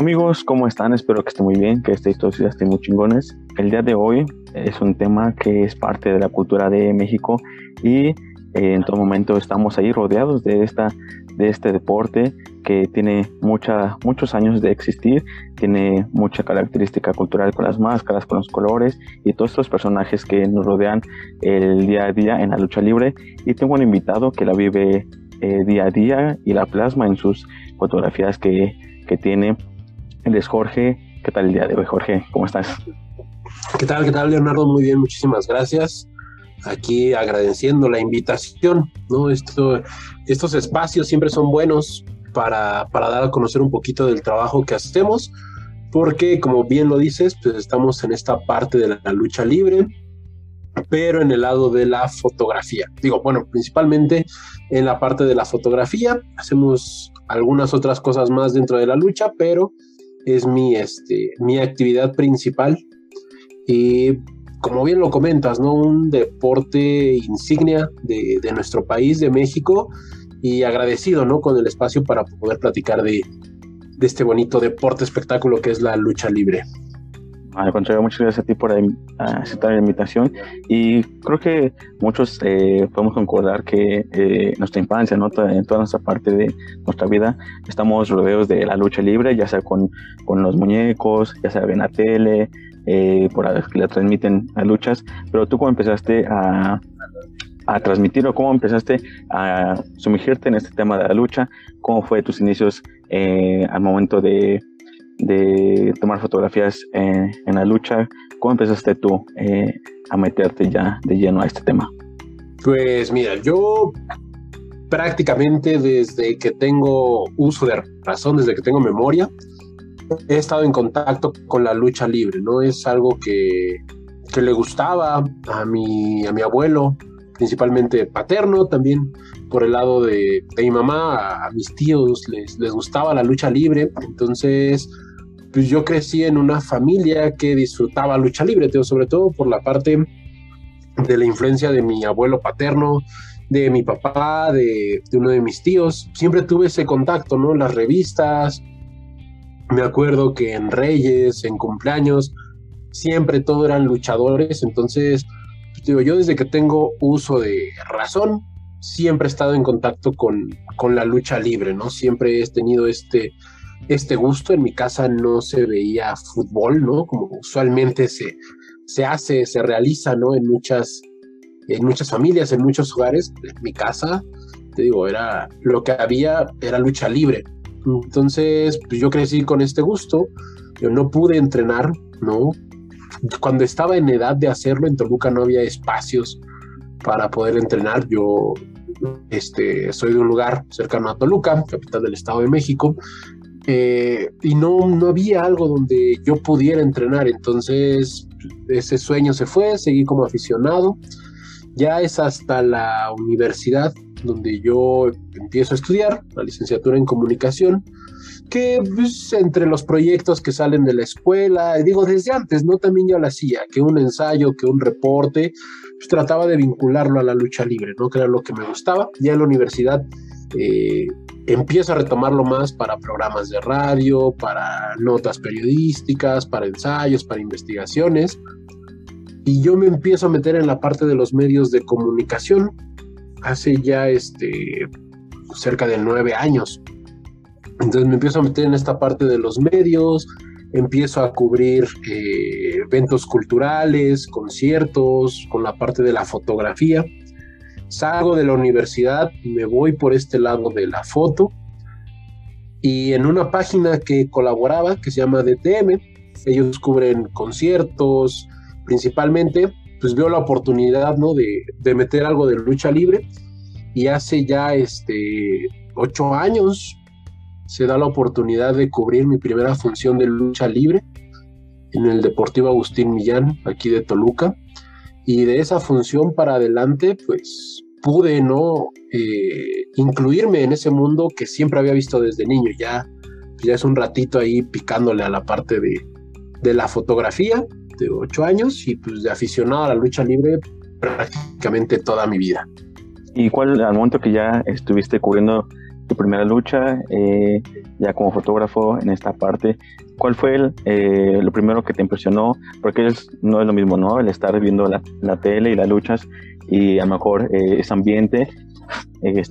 Amigos, ¿cómo están? Espero que estén muy bien, que estéis todos y estén muy chingones. El día de hoy es un tema que es parte de la cultura de México y eh, en todo momento estamos ahí rodeados de, esta, de este deporte que tiene mucha, muchos años de existir, tiene mucha característica cultural con las máscaras, con los colores y todos estos personajes que nos rodean el día a día en la lucha libre. Y tengo un invitado que la vive eh, día a día y la plasma en sus fotografías que, que tiene él es Jorge. ¿Qué tal el día de hoy, Jorge? ¿Cómo estás? ¿Qué tal, qué tal, Leonardo? Muy bien, muchísimas gracias. Aquí agradeciendo la invitación, ¿no? Esto, estos espacios siempre son buenos para, para dar a conocer un poquito del trabajo que hacemos, porque como bien lo dices, pues estamos en esta parte de la lucha libre, pero en el lado de la fotografía. Digo, bueno, principalmente en la parte de la fotografía, hacemos algunas otras cosas más dentro de la lucha, pero es mi, este, mi actividad principal. Y como bien lo comentas, ¿no? Un deporte insignia de, de, nuestro país, de México, y agradecido, ¿no? Con el espacio para poder platicar de, de este bonito deporte espectáculo que es la lucha libre. Al contrario, muchas gracias a ti por aceptar la invitación. Y creo que muchos eh, podemos concordar que eh, nuestra infancia, ¿no? en toda nuestra parte de nuestra vida, estamos rodeados de la lucha libre, ya sea con, con los muñecos, ya sea en la tele, eh, por que la transmiten las luchas, pero tú cómo empezaste a, a transmitir o cómo empezaste a sumergirte en este tema de la lucha, cómo fue tus inicios eh, al momento de de tomar fotografías en, la lucha. ¿Cómo empezaste tú eh, a meterte ya de lleno a este tema? Pues mira, yo prácticamente desde que tengo uso de razón, desde que tengo memoria, he estado en contacto con la lucha libre, ¿no? Es algo que, que le gustaba a mi, a mi abuelo, principalmente paterno, también por el lado de, de mi mamá, a, mis tíos les, les gustaba la lucha libre, entonces pues yo crecí en una familia que disfrutaba lucha libre, sobre todo por la parte de la influencia de mi abuelo paterno, de mi papá, de, uno de mis tíos. Siempre tuve ese contacto, ¿no? Las revistas. Me acuerdo que en Reyes, en cumpleaños, siempre todo eran luchadores. Entonces, pues, digo, yo desde que tengo uso de razón, siempre he estado en contacto con, con la lucha libre, ¿no? Siempre he tenido este, este gusto. En mi casa no se veía fútbol, ¿no? Como usualmente se, se hace, se realiza, ¿no? En muchas, en muchas familias, en muchos hogares. En mi casa, te digo, era lo que había, era lucha libre. Entonces, pues yo crecí con este gusto. Yo no pude entrenar, ¿no? Cuando estaba en edad de hacerlo, en Toluca no había espacios para poder entrenar. Yo este, soy de un lugar cercano a Toluca, capital del Estado de México, eh, y no, no había algo donde yo pudiera entrenar, entonces ese sueño se fue, seguí como aficionado, ya es hasta la universidad donde yo empiezo a estudiar la licenciatura en comunicación, que pues, entre los proyectos que salen de la escuela, digo desde antes, ¿no? También ya lo hacía, que un ensayo, que un reporte, pues trataba de vincularlo a la lucha libre, ¿no? Que era lo que me gustaba. Ya en la universidad eh, empiezo a retomarlo más para programas de radio, para notas periodísticas, para ensayos, para investigaciones. Y yo me empiezo a meter en la parte de los medios de comunicación hace ya este, cerca de nueve años. Entonces me empiezo a meter en esta parte de los medios, empiezo a cubrir eh, eventos culturales, conciertos, con la parte de la fotografía salgo de la universidad, me voy por este lado de la foto y en una página que colaboraba que se llama DTM, ellos cubren conciertos principalmente, pues veo la oportunidad, ¿no? De, de meter algo de lucha libre y hace ya este ocho años se da la oportunidad de cubrir mi primera función de lucha libre en el Deportivo Agustín Millán, aquí de Toluca. Y de esa función para adelante, pues pude no eh, incluirme en ese mundo que siempre había visto desde niño. Ya, ya es un ratito ahí picándole a la parte de, de la fotografía de ocho años y pues de aficionado a la lucha libre prácticamente toda mi vida. ¿Y cuál, al momento que ya estuviste cubriendo tu primera lucha, eh, ya como fotógrafo en esta parte, ¿cuál fue el, eh, lo primero que te impresionó? Porque no es lo mismo, ¿no? El estar viendo la, la tele y las luchas y a lo mejor eh, ese ambiente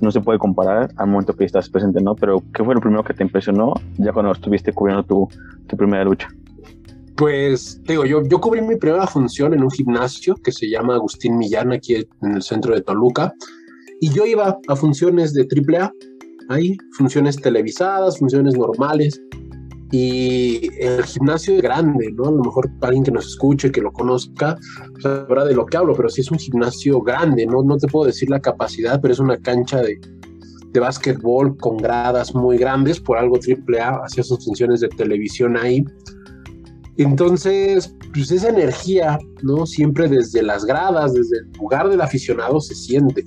no se puede comparar al momento que estás presente, ¿no? Pero ¿qué fue lo primero que te impresionó ya cuando estuviste cubriendo tu, tu primera lucha? Pues digo, yo, yo cubrí mi primera función en un gimnasio que se llama Agustín Millán aquí en el centro de Toluca y yo iba a funciones de AAA, ahí, funciones televisadas, funciones normales y el gimnasio es grande, ¿no? A lo mejor alguien que nos escuche, que lo conozca, sabrá de lo que hablo, pero sí es un gimnasio grande, ¿no? No te puedo decir la capacidad, pero es una cancha de, de básquetbol con gradas muy grandes, por algo AAA hacía sus funciones de televisión ahí. Entonces, pues esa energía, ¿no? Siempre desde las gradas, desde el lugar del aficionado se siente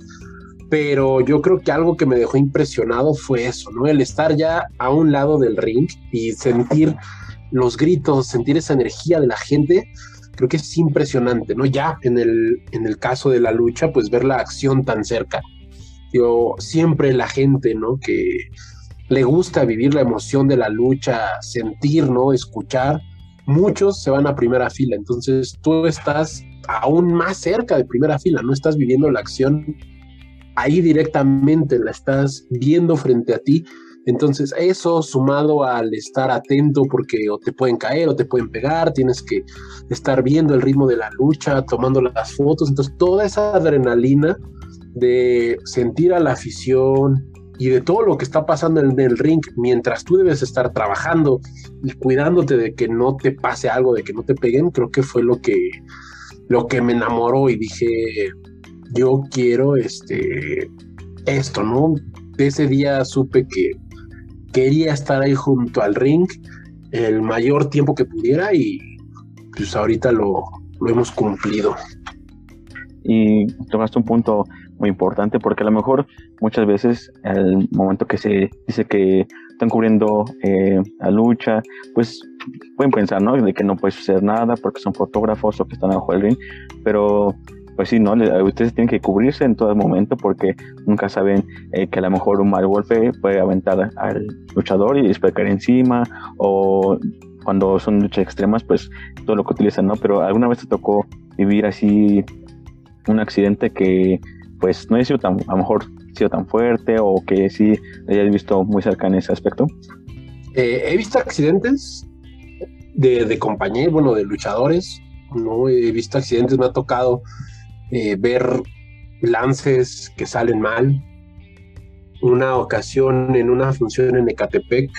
pero yo creo que algo que me dejó impresionado fue eso, ¿no? El estar ya a un lado del ring y sentir los gritos, sentir esa energía de la gente, creo que es impresionante, ¿no? Ya en el, en el caso de la lucha, pues ver la acción tan cerca. Yo siempre la gente, ¿no? Que le gusta vivir la emoción de la lucha, sentir, ¿no? Escuchar, muchos se van a primera fila, entonces tú estás aún más cerca de primera fila, no estás viviendo la acción ahí directamente la estás viendo frente a ti. Entonces eso sumado al estar atento porque o te pueden caer o te pueden pegar, tienes que estar viendo el ritmo de la lucha, tomando las fotos, entonces toda esa adrenalina de sentir a la afición y de todo lo que está pasando en el ring mientras tú debes estar trabajando y cuidándote de que no te pase algo, de que no te peguen, creo que fue lo que lo que me enamoró y dije, yo quiero este, esto, ¿no? ese día supe que quería estar ahí junto al ring el mayor tiempo que pudiera y pues ahorita lo, lo hemos cumplido. Y tomaste un punto muy importante porque a lo mejor muchas veces al momento que se dice que están cubriendo eh, la lucha, pues pueden pensar, ¿no? De que no puede suceder nada porque son fotógrafos o que están abajo del ring, pero pues sí, ¿no? Ustedes tienen que cubrirse en todo momento porque nunca saben eh, que a lo mejor un mal golpe puede aventar al luchador y después caer encima o cuando son luchas extremas, pues todo lo que utilizan, ¿no? Pero alguna vez te tocó vivir así un accidente que pues no ha sido tan, a lo mejor sido tan fuerte o que sí hayas visto muy cerca en ese aspecto. Eh, he visto accidentes de, de compañeros, bueno, de luchadores, no he visto accidentes, me ha tocado eh, ver lances que salen mal. Una ocasión en una función en Ecatepec,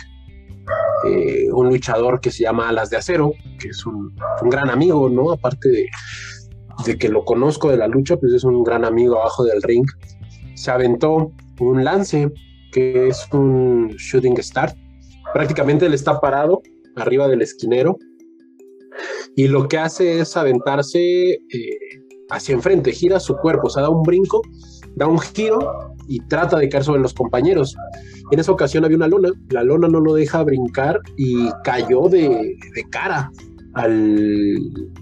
eh, un luchador que se llama Alas de Acero, que es un, gran amigo, ¿no? Aparte de, que lo conozco de la lucha, pues es un gran amigo abajo del ring. Se aventó un lance que es un shooting start. Prácticamente él está parado arriba del esquinero y lo que hace es aventarse eh, hacia enfrente, gira su cuerpo, o sea, da un brinco, da un giro y trata de caer sobre los compañeros. En esa ocasión había una lona, la lona no lo deja brincar y cayó de, cara al,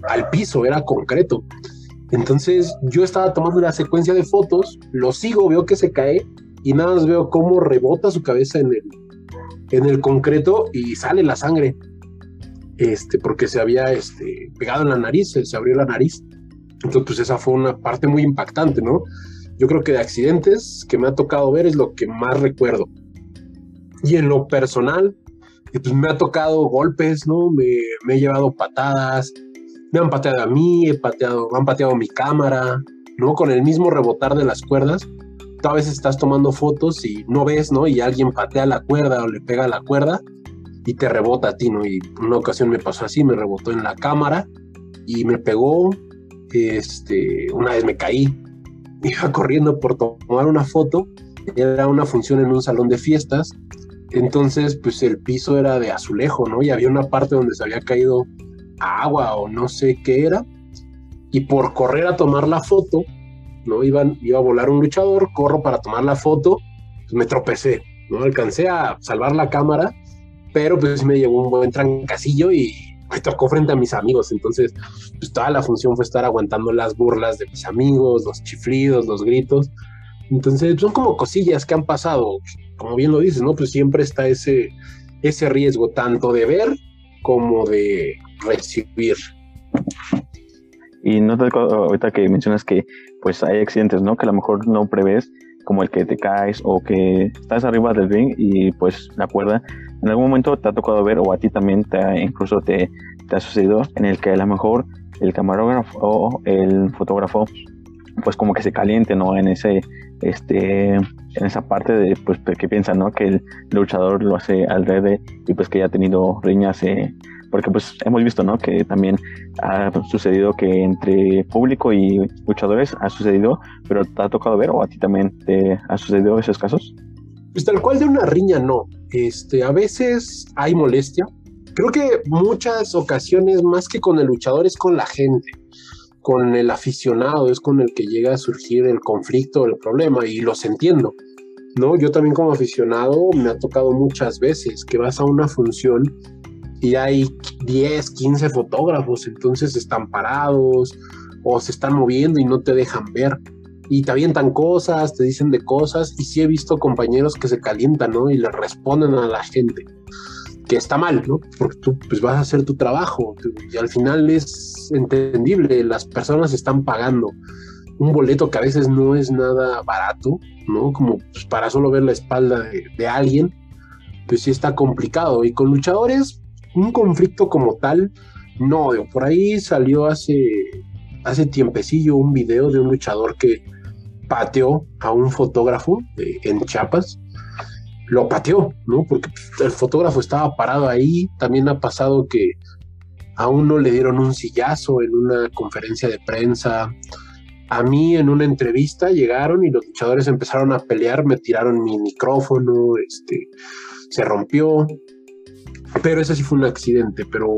al piso, era concreto. Entonces yo estaba tomando una secuencia de fotos, lo sigo, veo que se cae y nada más veo cómo rebota su cabeza en el, en el concreto y sale la sangre. Este, porque se había este, pegado en la nariz, se abrió la nariz. Entonces, pues esa fue una parte muy impactante, ¿no? Yo creo que de accidentes que me ha tocado ver es lo que más recuerdo. Y en lo personal, pues me ha tocado golpes, ¿no? Me, he llevado patadas, me han pateado a mí, he pateado, me han pateado mi cámara, ¿no? Con el mismo rebotar de las cuerdas. Tú a veces estás tomando fotos y no ves, ¿no? Y alguien patea la cuerda o le pega la cuerda y te rebota a ti, ¿no? Y una ocasión me pasó así, me rebotó en la cámara y me pegó, este, una vez me caí, iba corriendo por tomar una foto, era una función en un salón de fiestas, entonces pues el piso era de azulejo, ¿no? Y había una parte donde se había caído agua o no sé qué era, y por correr a tomar la foto, ¿no? Iban, iba a volar un luchador, corro para tomar la foto, pues me tropecé, ¿no? Alcancé a salvar la cámara, pero pues me llevó un buen trancasillo y me tocó frente a mis amigos, entonces pues toda la función fue estar aguantando las burlas de mis amigos, los chiflidos, los gritos. Entonces son como cosillas que han pasado, como bien lo dices, ¿no? Pues siempre está ese, ese riesgo, tanto de ver como de recibir. Y no te ahorita que mencionas que pues hay accidentes, ¿no? Que a lo mejor no prevés, como el que te caes o que estás arriba del ring y pues la cuerda, en algún momento te ha tocado ver o a ti también te incluso te, te ha sucedido en el que a lo mejor el camarógrafo o el fotógrafo pues como que se caliente, ¿no? En ese, este, en esa parte de, pues, que piensan, ¿no? Que el luchador lo hace al revés y pues que ya ha tenido riñas, eh, porque pues hemos visto, ¿no? Que también ha sucedido que entre público y luchadores ha sucedido, pero te ha tocado ver o a ti también te ha sucedido esos casos. Pues tal cual de una riña no, este, a veces hay molestia. Creo que muchas ocasiones más que con el luchador es con la gente con el aficionado es con el que llega a surgir el conflicto, el problema, y los entiendo. ¿no? Yo también como aficionado me ha tocado muchas veces que vas a una función y hay 10, 15 fotógrafos, entonces están parados o se están moviendo y no te dejan ver. Y te avientan cosas, te dicen de cosas, y sí he visto compañeros que se calientan, ¿no? Y le responden a la gente que está mal, ¿no? Porque tú pues, vas a hacer tu trabajo y al final es entendible, las personas están pagando un boleto que a veces no es nada barato, ¿no? Como pues, para solo ver la espalda de, alguien, pues sí está complicado. Y con luchadores, un conflicto como tal, no, por ahí salió hace, hace tiempecillo un video de un luchador que pateó a un fotógrafo en Chiapas lo pateó, ¿no? Porque el fotógrafo estaba parado ahí. También ha pasado que a uno le dieron un sillazo en una conferencia de prensa. A mí en una entrevista llegaron y los luchadores empezaron a pelear, me tiraron mi micrófono, este, se rompió, pero ese sí fue un accidente, pero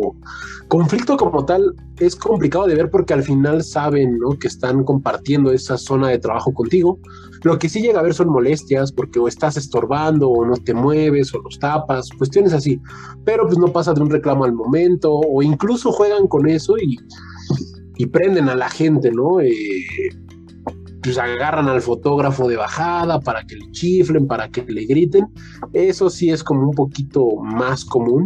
conflicto como tal es complicado de ver porque al final saben ¿no? que están compartiendo esa zona de trabajo contigo. Lo que sí llega a ver son molestias porque o estás estorbando o no te mueves o los tapas, cuestiones así, pero pues no pasa de un reclamo al momento o incluso juegan con eso y, prenden a la gente, ¿no? Eh, pues agarran al fotógrafo de bajada para que le chiflen, para que le griten. Eso sí es como un poquito más común,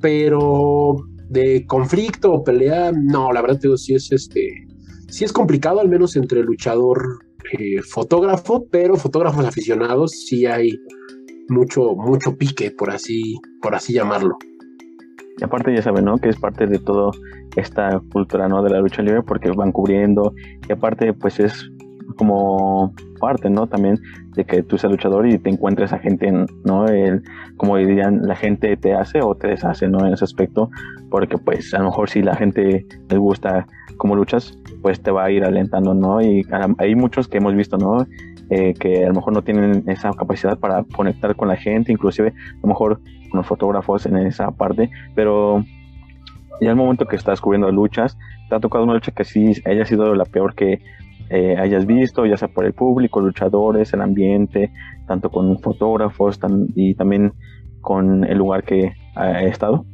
pero de conflicto o pelea, no, la verdad digo, sí es este, sí es complicado, al menos entre luchador eh, fotógrafo, pero fotógrafos aficionados sí hay mucho, mucho pique, por así, por así llamarlo. Y aparte ya saben, ¿no? Que es parte de toda esta cultura, ¿no? De la lucha libre porque van cubriendo y aparte pues es como parte, ¿no? También de que tú seas luchador y te encuentres a gente, ¿no? El, como dirían, la gente te hace o te deshace, ¿no? En ese aspecto, porque pues a lo mejor si la gente les gusta cómo luchas, pues te va a ir alentando, ¿no? Y hay muchos que hemos visto, ¿no? Eh, que a lo mejor no tienen esa capacidad para conectar con la gente, inclusive a lo mejor con los fotógrafos en esa parte, pero ya el momento que estás cubriendo luchas, te ha tocado una lucha que sí haya sido la peor que eh, hayas visto, ya sea por el público, luchadores, el ambiente, tanto con fotógrafos y también con el lugar que ha estado?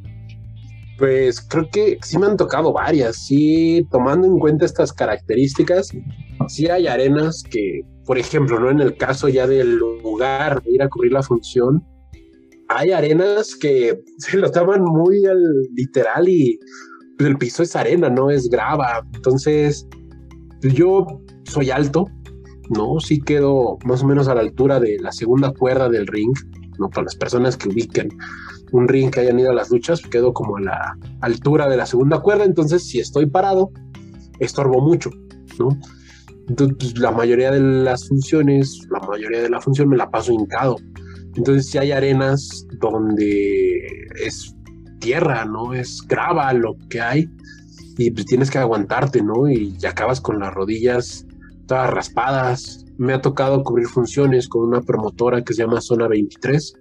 Pues creo que sí me han tocado varias, sí, tomando en cuenta estas características, sí hay arenas que, por ejemplo, ¿no? En el caso ya del lugar de ir a cubrir la función, hay arenas que se lo toman muy al literal y pues, el piso es arena, no es grava. Entonces, yo soy alto, ¿no? Sí quedo más o menos a la altura de la segunda cuerda del ring, ¿no? Para las personas que ubiquen un ring que hayan ido a las luchas, quedo como a la altura de la segunda cuerda, entonces si estoy parado, estorbo mucho, ¿no? Entonces, pues, la mayoría de las funciones, la mayoría de la función me la paso hincado. Entonces, si hay arenas donde es tierra, ¿no? Es grava lo que hay, y pues tienes que aguantarte, ¿no? Y acabas con las rodillas todas raspadas. Me ha tocado cubrir funciones con una promotora que se llama Zona 23,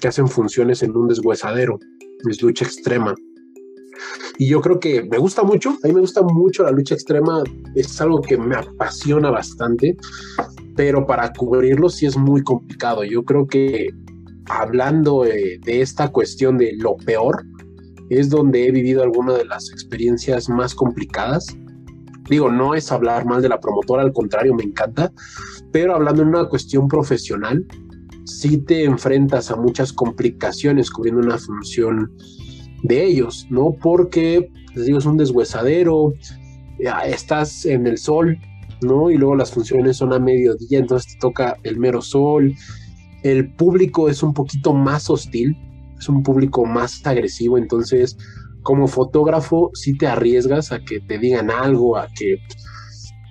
que hacen funciones en un deshuesadero, es lucha extrema. Y yo creo que me gusta mucho, a mí me gusta mucho la lucha extrema, es algo que me apasiona bastante, pero para cubrirlo sí es muy complicado. Yo creo que hablando de esta cuestión de lo peor, es donde he vivido alguna de las experiencias más complicadas. Digo, no es hablar mal de la promotora, al contrario, me encanta, pero hablando en una cuestión profesional, sí te enfrentas a muchas complicaciones cubriendo una función de ellos, ¿no? Porque, les digo, es un deshuesadero, estás en el sol, ¿no? Y luego las funciones son a mediodía, entonces te toca el mero sol. El público es un poquito más hostil, es un público más agresivo, entonces como fotógrafo sí te arriesgas a que te digan algo, a que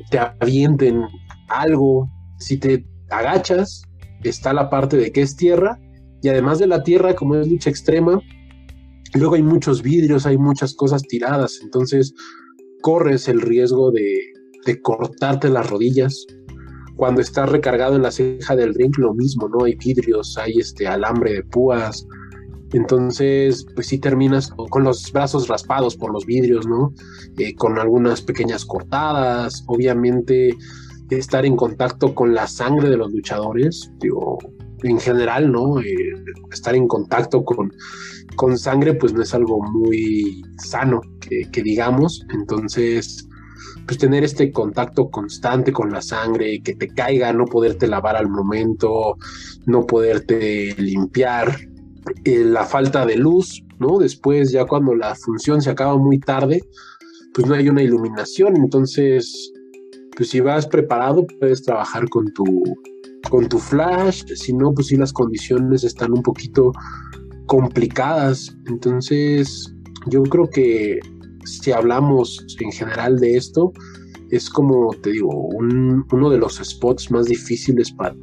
te avienten algo. Si te agachas, está la parte de que es tierra y además de la tierra, como es lucha extrema, luego hay muchos vidrios, hay muchas cosas tiradas, entonces corres el riesgo de, de cortarte las rodillas. Cuando estás recargado en la ceja del ring, lo mismo, ¿no? Hay vidrios, hay este alambre de púas. Entonces, pues sí terminas con los brazos raspados por los vidrios, ¿no? Eh, con algunas pequeñas cortadas. Obviamente, estar en contacto con la sangre de los luchadores, digo, en general, ¿no? Eh, estar en contacto con, con sangre, pues no es algo muy sano, que, digamos. Entonces, pues tener este contacto constante con la sangre, que te caiga, no poderte lavar al momento, no poderte limpiar, eh, la falta de luz, ¿no? Después, ya cuando la función se acaba muy tarde, pues no hay una iluminación, entonces, pues si vas preparado, puedes trabajar con tu, con tu flash, si no, pues si las condiciones están un poquito complicadas. Entonces, yo creo que si hablamos en general de esto, es como te digo, uno de los spots más difíciles para,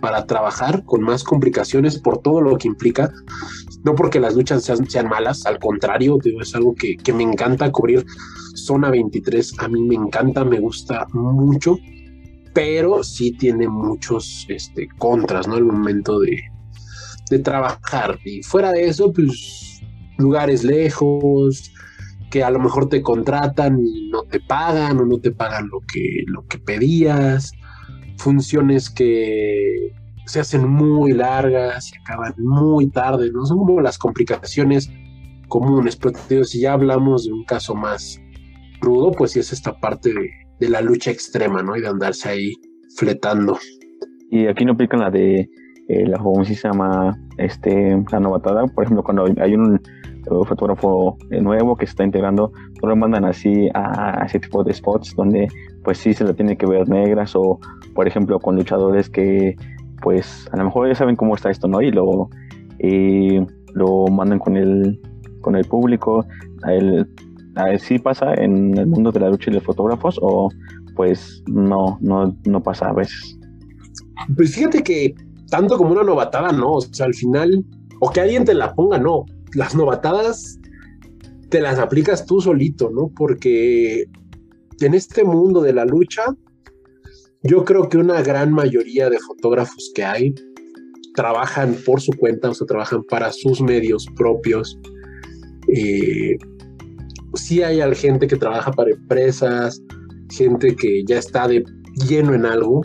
para trabajar, con más complicaciones por todo lo que implica. No porque las luchas sean, malas, al contrario, es algo que, que, me encanta cubrir. Zona 23 a mí me encanta, me gusta mucho, pero sí tiene muchos este, contras, ¿no? Al momento de, de trabajar. Y fuera de eso, pues lugares lejos, que a lo mejor te contratan y no te pagan o no te pagan lo que, lo que pedías, funciones que se hacen muy largas y acaban muy tarde, ¿no? Son como las complicaciones comunes, pero si ya hablamos de un caso más rudo, pues sí es esta parte de, de la lucha extrema, ¿no? Y de andarse ahí fletando. Y aquí no aplican la de eh, la llama este, la novatada. Por ejemplo, cuando hay un eh, fotógrafo eh, nuevo que se está integrando, no lo mandan así a, ese tipo de spots donde pues sí se la tiene que ver negras o por ejemplo con luchadores que pues a lo mejor ya saben cómo está esto, ¿no? Y lo, lo mandan con el, con el público. A él, sí pasa en el mundo de la lucha y de fotógrafos o pues no, no, no pasa a veces. Pues fíjate que tanto como una novatada, no. O sea, al final, o que alguien te la ponga, no. Las novatadas te las aplicas tú solito, ¿no? Porque en este mundo de la lucha, yo creo que una gran mayoría de fotógrafos que hay trabajan por su cuenta, o sea, trabajan para sus medios propios. Eh, sí hay gente que trabaja para empresas, gente que ya está de lleno en algo,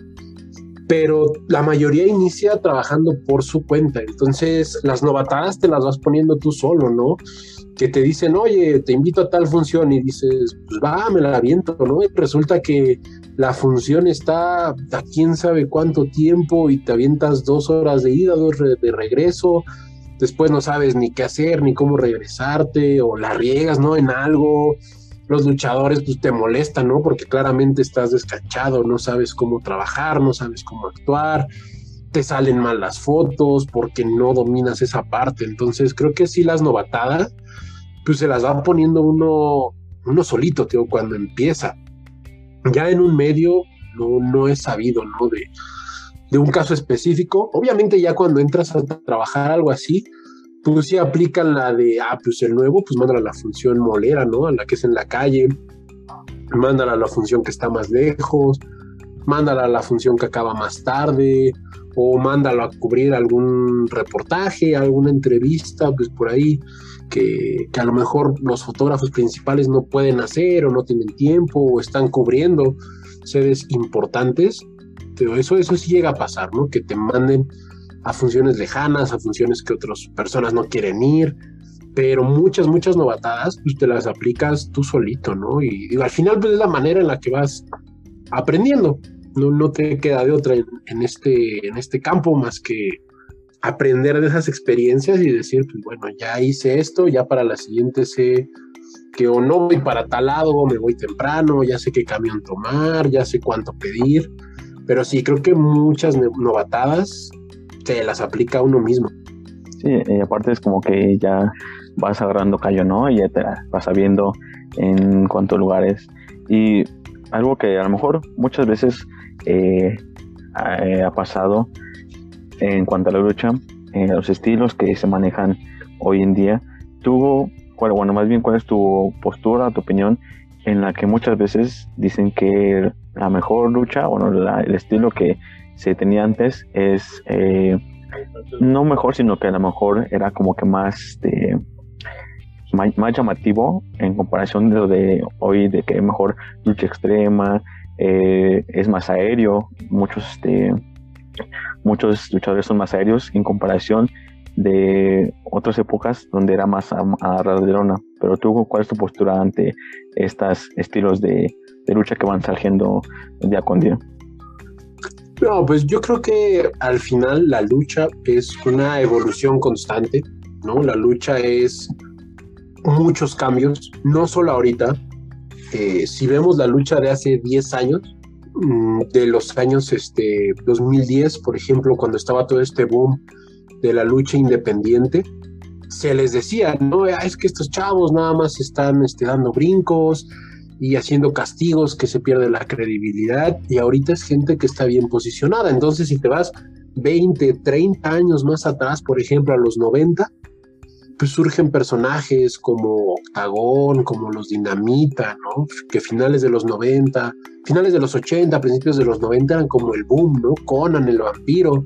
pero la mayoría inicia trabajando por su cuenta. Entonces, las novatadas te las vas poniendo tú solo, ¿no? Que te dicen, oye, te invito a tal función y dices, pues va, me la aviento, ¿no? Y resulta que la función está a quién sabe cuánto tiempo y te avientas dos horas de ida, dos de regreso. Después no sabes ni qué hacer, ni cómo regresarte, o la riegas, ¿no? En algo los luchadores pues te molestan, ¿no? Porque claramente estás descachado, no sabes cómo trabajar, no sabes cómo actuar, te salen mal las fotos porque no dominas esa parte. Entonces creo que sí las novatadas, pues se las va poniendo uno, uno solito, tío, cuando empieza. Ya en un medio no, no es sabido, ¿no? De, de un caso específico. Obviamente ya cuando entras a trabajar algo así, pues sí aplican la de, ah, pues el nuevo, pues mándala a la función molera, ¿no? A la que es en la calle, mándala a la función que está más lejos, mándala a la función que acaba más tarde, o mándalo a cubrir algún reportaje, alguna entrevista, pues por ahí, que, que a lo mejor los fotógrafos principales no pueden hacer o no tienen tiempo o están cubriendo sedes importantes. Pero eso, eso sí llega a pasar, ¿no? Que te manden a funciones lejanas, a funciones que otras personas no quieren ir, pero muchas, muchas novatadas, pues te las aplicas tú solito, ¿no? Y al final, pues es la manera en la que vas aprendiendo, no, no te queda de otra en, este, en este campo más que aprender de esas experiencias y decir, pues bueno, ya hice esto, ya para la siguiente sé que o no voy para tal lado, me voy temprano, ya sé qué camión tomar, ya sé cuánto pedir, pero sí, creo que muchas novatadas se las aplica a uno mismo. Sí, y aparte es como que ya vas agarrando callo, ¿no? Y ya te vas sabiendo en cuántos lugares. Y algo que a lo mejor muchas veces eh, ha pasado en cuanto a la lucha, en los estilos que se manejan hoy en día. Tuvo, bueno, más bien, ¿cuál es tu postura, tu opinión, en la que muchas veces dicen que la mejor lucha, bueno, el estilo que se tenía antes es eh, no mejor, sino que a lo mejor era como que más, más, llamativo en comparación de lo de hoy, de que mejor lucha extrema, eh, es más aéreo, muchos, este, muchos luchadores son más aéreos en comparación de otras épocas donde era más a, a de lona. Pero tú, ¿cuál es tu postura ante estos estilos de, lucha que van surgiendo día con día? No, pues yo creo que al final la lucha es una evolución constante, ¿no? La lucha es muchos cambios, no solo ahorita. Eh, si vemos la lucha de hace 10 años, mm, de los años este, 2010, por ejemplo, cuando estaba todo este boom de la lucha independiente, se les decía, no, es que estos chavos nada más están este, dando brincos, y haciendo castigos que se pierde la credibilidad y ahorita es gente que está bien posicionada. Entonces, si te vas 20, 30 años más atrás, por ejemplo, a los 90, pues surgen personajes como Octagón, como los Dinamita, ¿no? Que finales de los 90, finales de los 80, principios de los 90 eran como el boom, ¿no? Conan, el vampiro.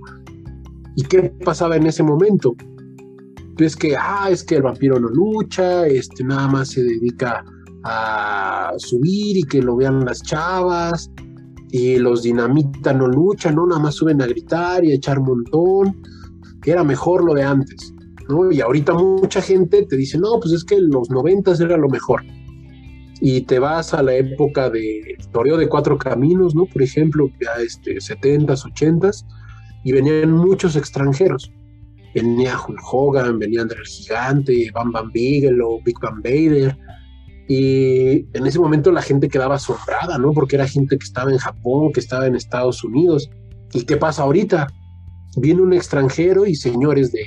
¿Y qué pasaba en ese momento? Pues que, ah, es que el vampiro no lucha, este, nada más se dedica a subir y que lo vean las chavas. Y los dinamita no luchan, ¿no? Nada más suben a gritar y a echar montón. Que era mejor lo de antes, ¿no? Y ahorita mucha gente te dice, no, pues es que los noventas era lo mejor. Y te vas a la época de Toreo de Cuatro Caminos, ¿no? Por ejemplo, ya este, 70s, 80s, y venían muchos extranjeros. Venía Hulk Hogan, venía André el Gigante, Bam Bam Bigelow, Big Bang Vader, y en ese momento la gente quedaba asombrada, ¿no? Porque era gente que estaba en Japón, que estaba en Estados Unidos. ¿Y qué pasa ahorita? Viene un extranjero y señores de,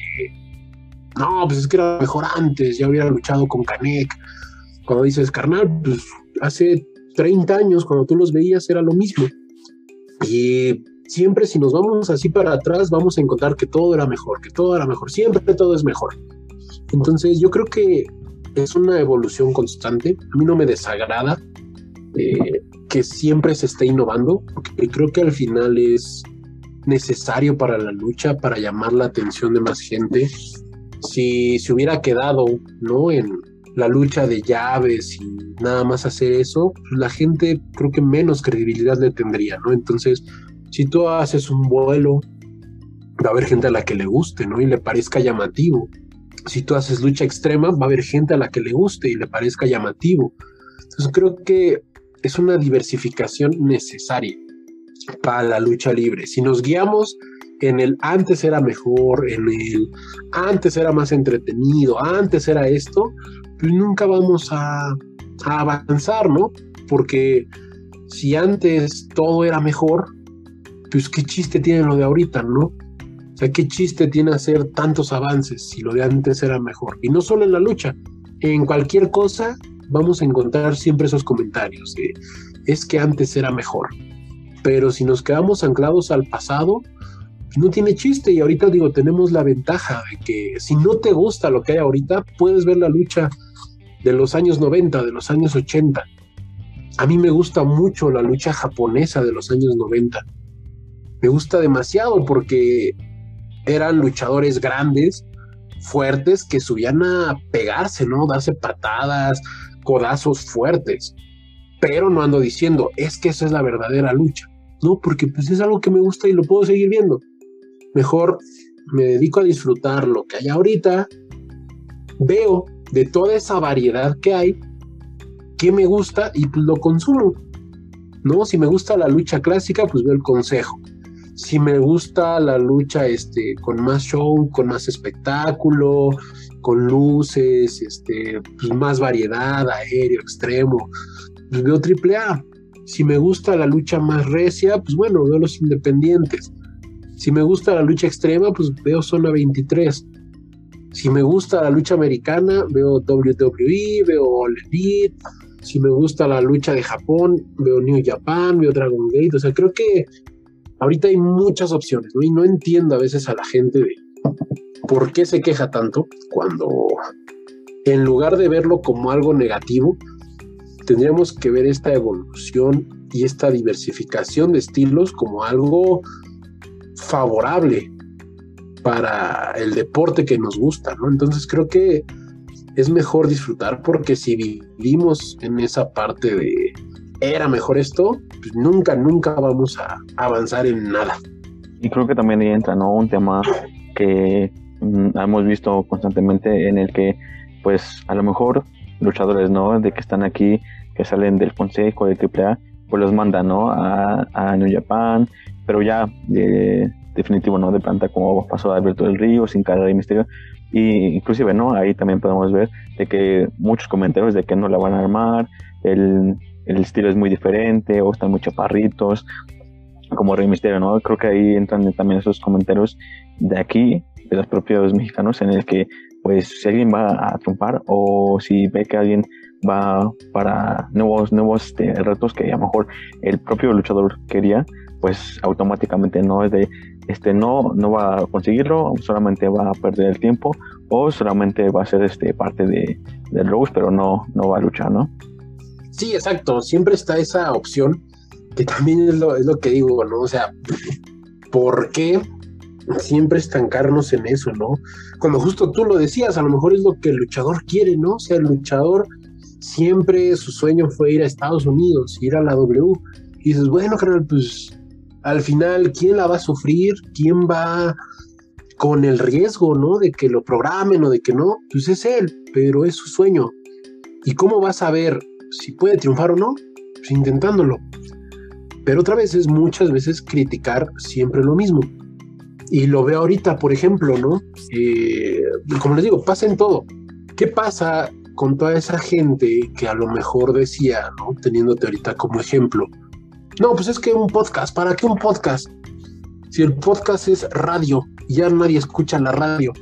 no, pues es que era mejor antes, ya hubiera luchado con Kanek. Cuando dices, carnal, pues hace 30 años, cuando tú los veías, era lo mismo. Y siempre si nos vamos así para atrás, vamos a encontrar que todo era mejor, que todo era mejor, siempre todo es mejor. Entonces yo creo que es una evolución constante. A mí no me desagrada eh, que siempre se esté innovando, porque creo que al final es necesario para la lucha, para llamar la atención de más gente. Si se hubiera quedado, ¿no? En la lucha de llaves y nada más hacer eso, pues la gente creo que menos credibilidad le tendría, ¿no? Entonces, si tú haces un vuelo, va a haber gente a la que le guste, ¿no? Y le parezca llamativo si tú haces lucha extrema, va a haber gente a la que le guste y le parezca llamativo. Entonces creo que es una diversificación necesaria para la lucha libre. Si nos guiamos en el antes era mejor, en el antes era más entretenido, antes era esto, pues nunca vamos a, a avanzar, ¿no? Porque si antes todo era mejor, pues qué chiste tiene lo de ahorita, ¿no? O sea, qué chiste tiene hacer tantos avances si lo de antes era mejor. Y no solo en la lucha, en cualquier cosa vamos a encontrar siempre esos comentarios. es que antes era mejor. Pero si nos quedamos anclados al pasado, no tiene chiste. Y ahorita digo, tenemos la ventaja de que si no te gusta lo que hay ahorita, puedes ver la lucha de los años 90, de los años 80. A mí me gusta mucho la lucha japonesa de los años 90. Me gusta demasiado porque eran luchadores grandes, fuertes, que subían a pegarse, ¿no? Darse patadas, codazos fuertes. Pero no ando diciendo, es que esa es la verdadera lucha. No, porque pues es algo que me gusta y lo puedo seguir viendo. Mejor me dedico a disfrutar lo que hay ahorita. Veo de toda esa variedad que hay, que me gusta y pues lo consumo. ¿No? Si me gusta la lucha clásica, pues veo el consejo si me gusta la lucha este, con más show, con más espectáculo, con luces, este, pues más variedad, aéreo, extremo, pues veo triple A. Si me gusta la lucha más recia, pues bueno, veo los independientes. Si me gusta la lucha extrema, pues veo Zona 23. Si me gusta la lucha americana, veo WWE, veo All. Si me gusta la lucha de Japón, veo New Japan, veo Dragon Gate. O sea, creo que ahorita hay muchas opciones, ¿no? Y no entiendo a veces a la gente de por qué se queja tanto cuando en lugar de verlo como algo negativo, tendríamos que ver esta evolución y esta diversificación de estilos como algo favorable para el deporte que nos gusta, ¿no? Entonces creo que es mejor disfrutar porque si vivimos en esa parte de era mejor esto, pues nunca, nunca vamos a avanzar en nada. Y creo que también entra, ¿no? Un tema que mm, hemos visto constantemente en el que, pues, a lo mejor luchadores, ¿no? De que están aquí, que salen del consejo de AAA, pues los mandan, ¿no? A, a New Japan, pero ya de, definitivo, ¿no? De planta como pasó Alberto del Río, sin cara de misterio. Y inclusive, ¿no? Ahí también podemos ver de que muchos comentarios de que no la van a armar, el, el estilo es muy diferente, o están muy chaparritos, como Rey Misterio, ¿no? Creo que ahí entran también esos comentarios de aquí, de los propios mexicanos, en el que, pues, si alguien va a triunfar o si ve que alguien va para nuevos, nuevos este, retos que a lo mejor el propio luchador quería, pues automáticamente no es de este no no va a conseguirlo solamente va a perder el tiempo o solamente va a ser este parte de del Rose pero no no va a luchar no sí exacto siempre está esa opción que también es lo, que digo no o sea por qué siempre estancarnos en eso no cuando justo tú lo decías a lo mejor es lo que el luchador quiere no o sea el luchador siempre su sueño fue ir a Estados Unidos ir a la W y dices bueno carnal pues al final, ¿quién la va a sufrir? ¿Quién va con el riesgo, ¿no? De que lo programen o de que no, pues es él, pero es su sueño. ¿Y cómo va a saber si puede triunfar o no? Pues intentándolo. Pero otra vez es muchas veces criticar siempre lo mismo. Y lo veo ahorita, por ejemplo, ¿no? Eh, como les digo, pasa en todo. ¿Qué pasa con toda esa gente que a lo mejor decía, ¿no? Teniéndote ahorita como ejemplo, no, pues es que un podcast, ¿para qué un podcast? Si el podcast es radio y ya nadie escucha la radio,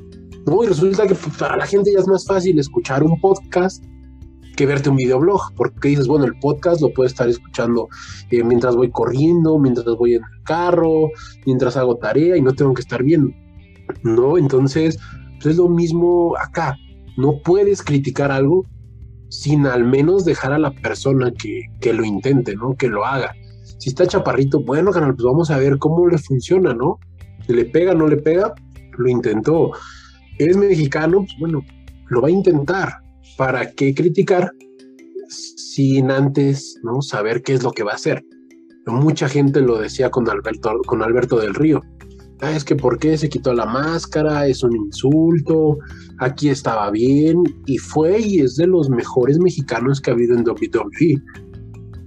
¿no? Y resulta que pues, para la gente ya es más fácil escuchar un podcast que verte un videoblog, porque dices, bueno, el podcast lo puedo estar escuchando eh, mientras voy corriendo, mientras voy en el carro, mientras hago tarea y no tengo que estar viendo, ¿no? Entonces, pues es lo mismo acá. No puedes criticar algo sin al menos dejar a la persona que, que lo intente, ¿no? Que lo haga. Si está chaparrito, bueno, canal, pues vamos a ver cómo le funciona, ¿no? ¿Le pega, no le pega? Lo intentó. ¿Es mexicano? Pues bueno, lo va a intentar. ¿Para qué criticar sin antes ¿no? saber qué es lo que va a hacer? Mucha gente lo decía con Alberto, con Alberto del Río. Ah, es que por qué se quitó la máscara, es un insulto, aquí estaba bien, y fue y es de los mejores mexicanos que ha habido en WWE.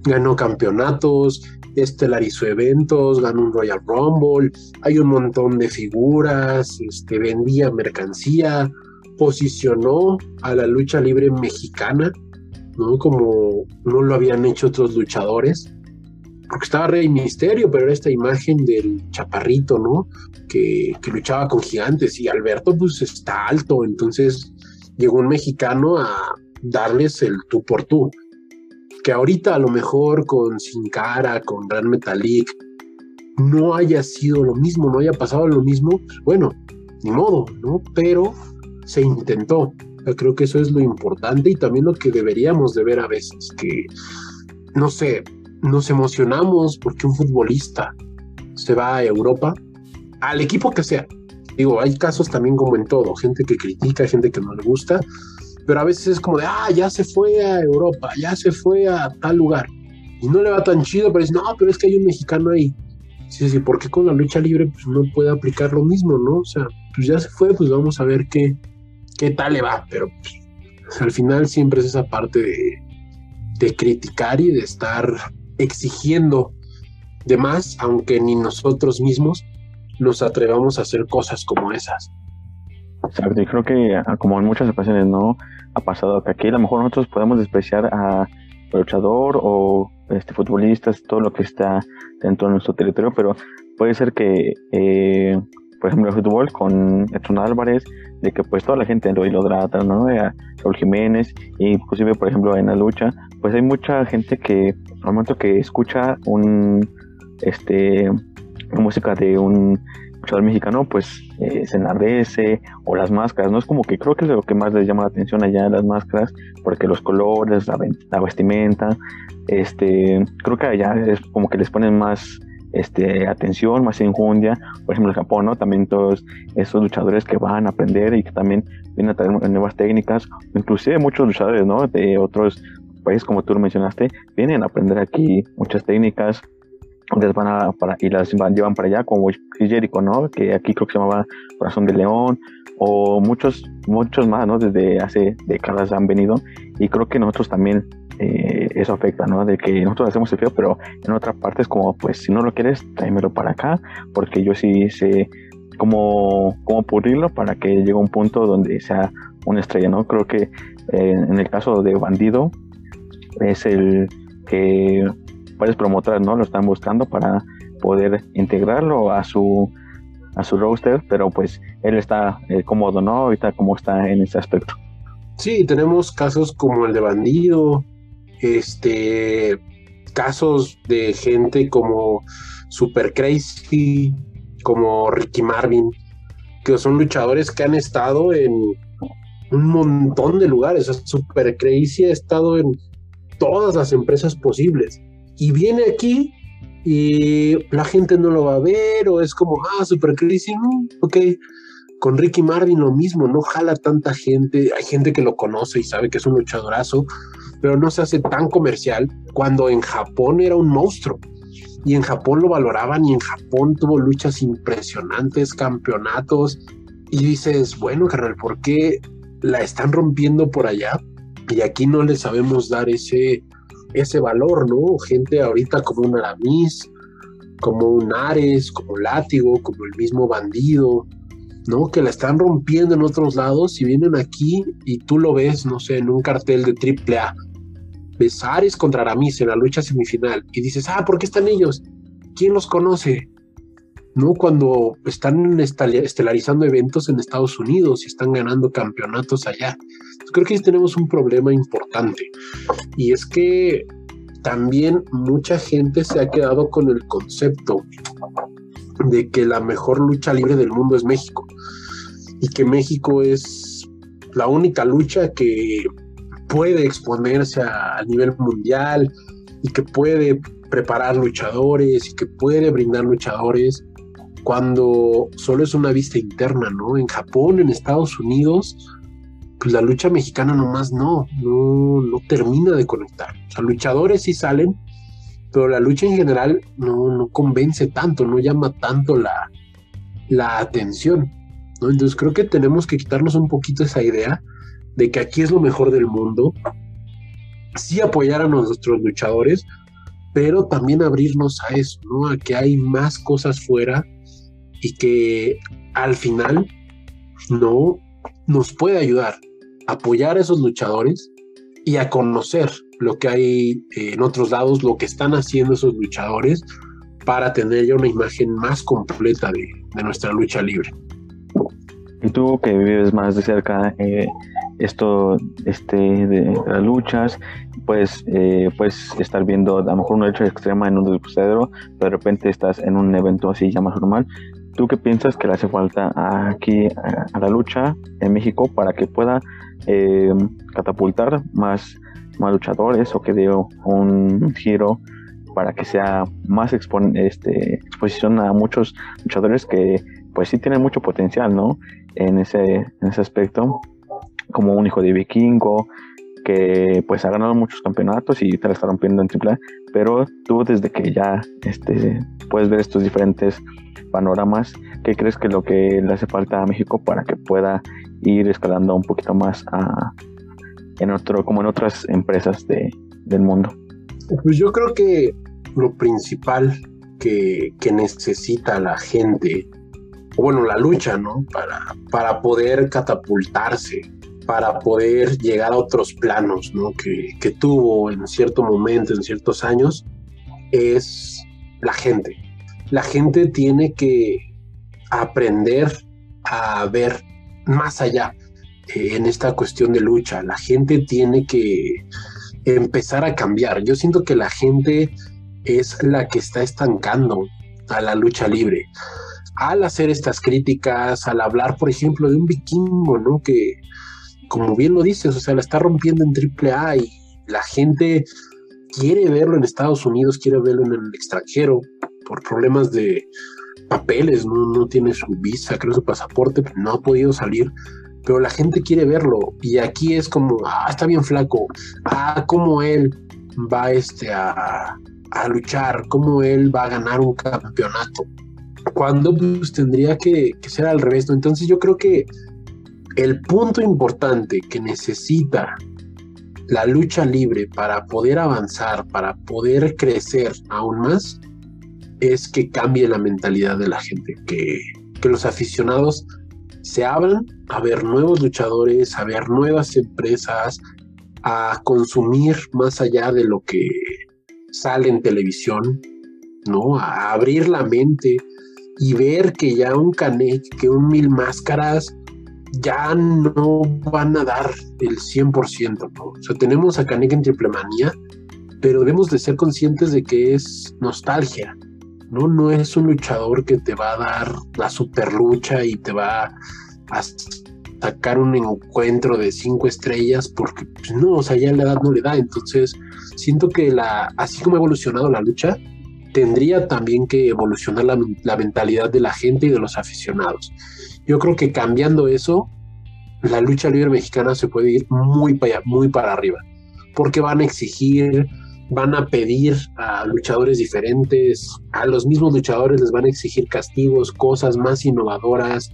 Ganó campeonatos, estelarizó eventos, ganó un Royal Rumble, hay un montón de figuras, este, vendía mercancía, posicionó a la lucha libre mexicana, ¿no? Como no lo habían hecho otros luchadores. Porque estaba Rey Misterio, pero era esta imagen del chaparrito, ¿no? Que, que luchaba con gigantes. Y Alberto, pues está alto. Entonces llegó un mexicano a darles el tú por tú que ahorita a lo mejor con Sin Cara, con Gran Metalik, no haya sido lo mismo, no haya pasado lo mismo, bueno, ni modo, ¿no? Pero se intentó. creo que eso es lo importante y también lo que deberíamos de ver a veces, que, no sé, nos emocionamos porque un futbolista se va a Europa, al equipo que sea. Digo, hay casos también como en todo, gente que critica, gente que no le gusta, pero a veces es como de, ah, ya se fue a Europa, ya se fue a tal lugar. Y no le va tan chido, pero dice, no, pero es que hay un mexicano ahí. Sí, sí, ¿por qué con la lucha libre pues, no puede aplicar lo mismo, no? O sea, pues ya se fue, pues vamos a ver qué, qué tal le va. Pero pues, al final siempre es esa parte de, criticar y de estar exigiendo de más, aunque ni nosotros mismos nos atrevamos a hacer cosas como esas. Exacto, y creo que ah, como en muchas ocasiones no ha pasado que aquí a lo mejor nosotros podemos despreciar a luchador o este futbolistas, todo lo que está dentro de nuestro territorio, pero puede ser que eh, por ejemplo, el fútbol con Edson Álvarez, que pues toda la gente lo trata, ¿no? De Raúl Jiménez, y inclusive, por ejemplo, en la lucha, pues hay mucha gente que al momento que escucha un, este, música de un luchador mexicano, pues eh, se enardece, o las máscaras, ¿no? Es como que creo que es lo que más les llama la atención allá, las máscaras, porque los colores, la, la vestimenta, este, creo que allá es como que les ponen más este, atención, más enjundia. Por ejemplo, en Japón, ¿no? También todos esos luchadores que van a aprender y que también vienen a traer nuevas técnicas, inclusive muchos luchadores, ¿no? De otros países, como tú lo mencionaste, vienen a aprender aquí muchas técnicas, les van a para, y las van, llevan para allá, como Jericho, ¿no? Que aquí creo que se llamaba Corazón de León, o muchos, muchos más, ¿no? Desde hace décadas han venido, y creo que nosotros también eh, eso afecta, ¿no? De que nosotros hacemos el feo, pero en otra parte es como, pues si no lo quieres, tráemelo para acá, porque yo sí sé cómo, cómo pulirlo para que llegue a un punto donde sea una estrella, ¿no? Creo que eh, en el caso de Bandido es el que varios promotores, ¿no? Lo están buscando para poder integrarlo a su a su roster, pero pues él está eh, cómodo, ¿no? Ahorita como está en ese aspecto. Sí, tenemos casos como el de Bandido, este, casos de gente como Super Crazy, como Ricky Marvin, que son luchadores que han estado en un montón de lugares. Super Crazy ha estado en todas las empresas posibles. Y viene aquí y la gente no lo va a ver, o es como, ah, Super Crazy, ok. Con Ricky Marvin lo mismo, no jala tanta gente. Hay gente que lo conoce y sabe que es un luchadorazo, pero no se hace tan comercial cuando en Japón era un monstruo. Y en Japón lo valoraban y en Japón tuvo luchas impresionantes, campeonatos. Y dices, bueno, carnal, ¿por qué la están rompiendo por allá? Y aquí no le sabemos dar ese, ese valor, ¿no? Gente ahorita como un Aramis, como un Ares, como Látigo, como el mismo Bandido, ¿no? Que la están rompiendo en otros lados y vienen aquí y tú lo ves, no sé, en un cartel de AAA Besares contra Aramis en la lucha semifinal y dices, ah, ¿por qué están ellos? ¿Quién los conoce? ¿No? Cuando están estelarizando eventos en Estados Unidos y están ganando campeonatos allá. Creo que tenemos un problema importante y es que también mucha gente se ha quedado con el concepto de que la mejor lucha libre del mundo es México y que México es la única lucha que puede exponerse a, nivel mundial y que puede preparar luchadores y que puede brindar luchadores cuando solo es una vista interna, ¿no? En Japón, en Estados Unidos, pues la lucha mexicana nomás no, no, no termina de conectar. O sea, luchadores sí salen, pero la lucha en general no, no convence tanto, no llama tanto la, la atención. ¿no? Entonces creo que tenemos que quitarnos un poquito esa idea de que aquí es lo mejor del mundo, sí apoyar a nuestros luchadores, pero también abrirnos a eso, ¿no? A que hay más cosas fuera y que al final no nos puede ayudar a apoyar a esos luchadores y a conocer lo que hay eh, en otros lados, lo que están haciendo esos luchadores para tener ya una imagen más completa de, de nuestra lucha libre. Y tú que vives más de cerca, eh, esto este de las luchas pues eh, puedes estar viendo a lo mejor una lucha extrema en un crucero pero de repente estás en un evento así ya más normal ¿Tú qué piensas que le hace falta aquí a, la lucha en México para que pueda eh, catapultar más, más luchadores o que dé un giro para que sea más este, exposición a muchos luchadores que pues sí tienen mucho potencial, ¿no? En ese, en ese aspecto como un hijo de vikingo, que pues ha ganado muchos campeonatos y te la está rompiendo en triple pero tú desde que ya este, puedes ver estos diferentes panoramas, ¿qué crees que lo que le hace falta a México para que pueda ir escalando un poquito más a, en otro, como en otras empresas de, del mundo? Pues yo creo que lo principal que, que necesita la gente, bueno, la lucha, ¿no? Para, para poder catapultarse, para poder llegar a otros planos, ¿no? Que, que tuvo en cierto momento, en ciertos años, es la gente. La gente tiene que aprender a ver más allá eh, en esta cuestión de lucha. La gente tiene que empezar a cambiar. Yo siento que la gente es la que está estancando a la lucha libre. Al hacer estas críticas, al hablar, por ejemplo, de un vikingo, ¿no? Que, como bien lo dices, o sea, la está rompiendo en AAA y la gente quiere verlo en Estados Unidos, quiere verlo en el extranjero por problemas de papeles, no, tiene su visa, creo su pasaporte, no ha podido salir, pero la gente quiere verlo y aquí es como, ah, está bien flaco, ah, como él va este, a, a luchar, cómo él va a ganar un campeonato, cuando pues tendría que, que ser al revés, ¿no? Entonces yo creo que el punto importante que necesita la lucha libre para poder avanzar, para poder crecer aún más, es que cambie la mentalidad de la gente, que, que los aficionados se abran a ver nuevos luchadores, a ver nuevas empresas, a consumir más allá de lo que sale en televisión, ¿no? A abrir la mente y ver que ya un Canek, que un Mil Máscaras ya no van a dar el 100%, ¿no? O sea, tenemos a Canek en triple manía, pero debemos de ser conscientes de que es nostalgia, ¿no? No es un luchador que te va a dar la super lucha y te va a sacar un encuentro de cinco estrellas porque pues, no, o sea, ya la edad no le da. Entonces, siento que la, así como ha evolucionado la lucha, tendría también que evolucionar la, mentalidad de la gente y de los aficionados. Yo creo que cambiando eso, la lucha libre mexicana se puede ir muy para, muy para arriba, porque van a exigir van a pedir a luchadores diferentes, a los mismos luchadores les van a exigir castigos, cosas más innovadoras,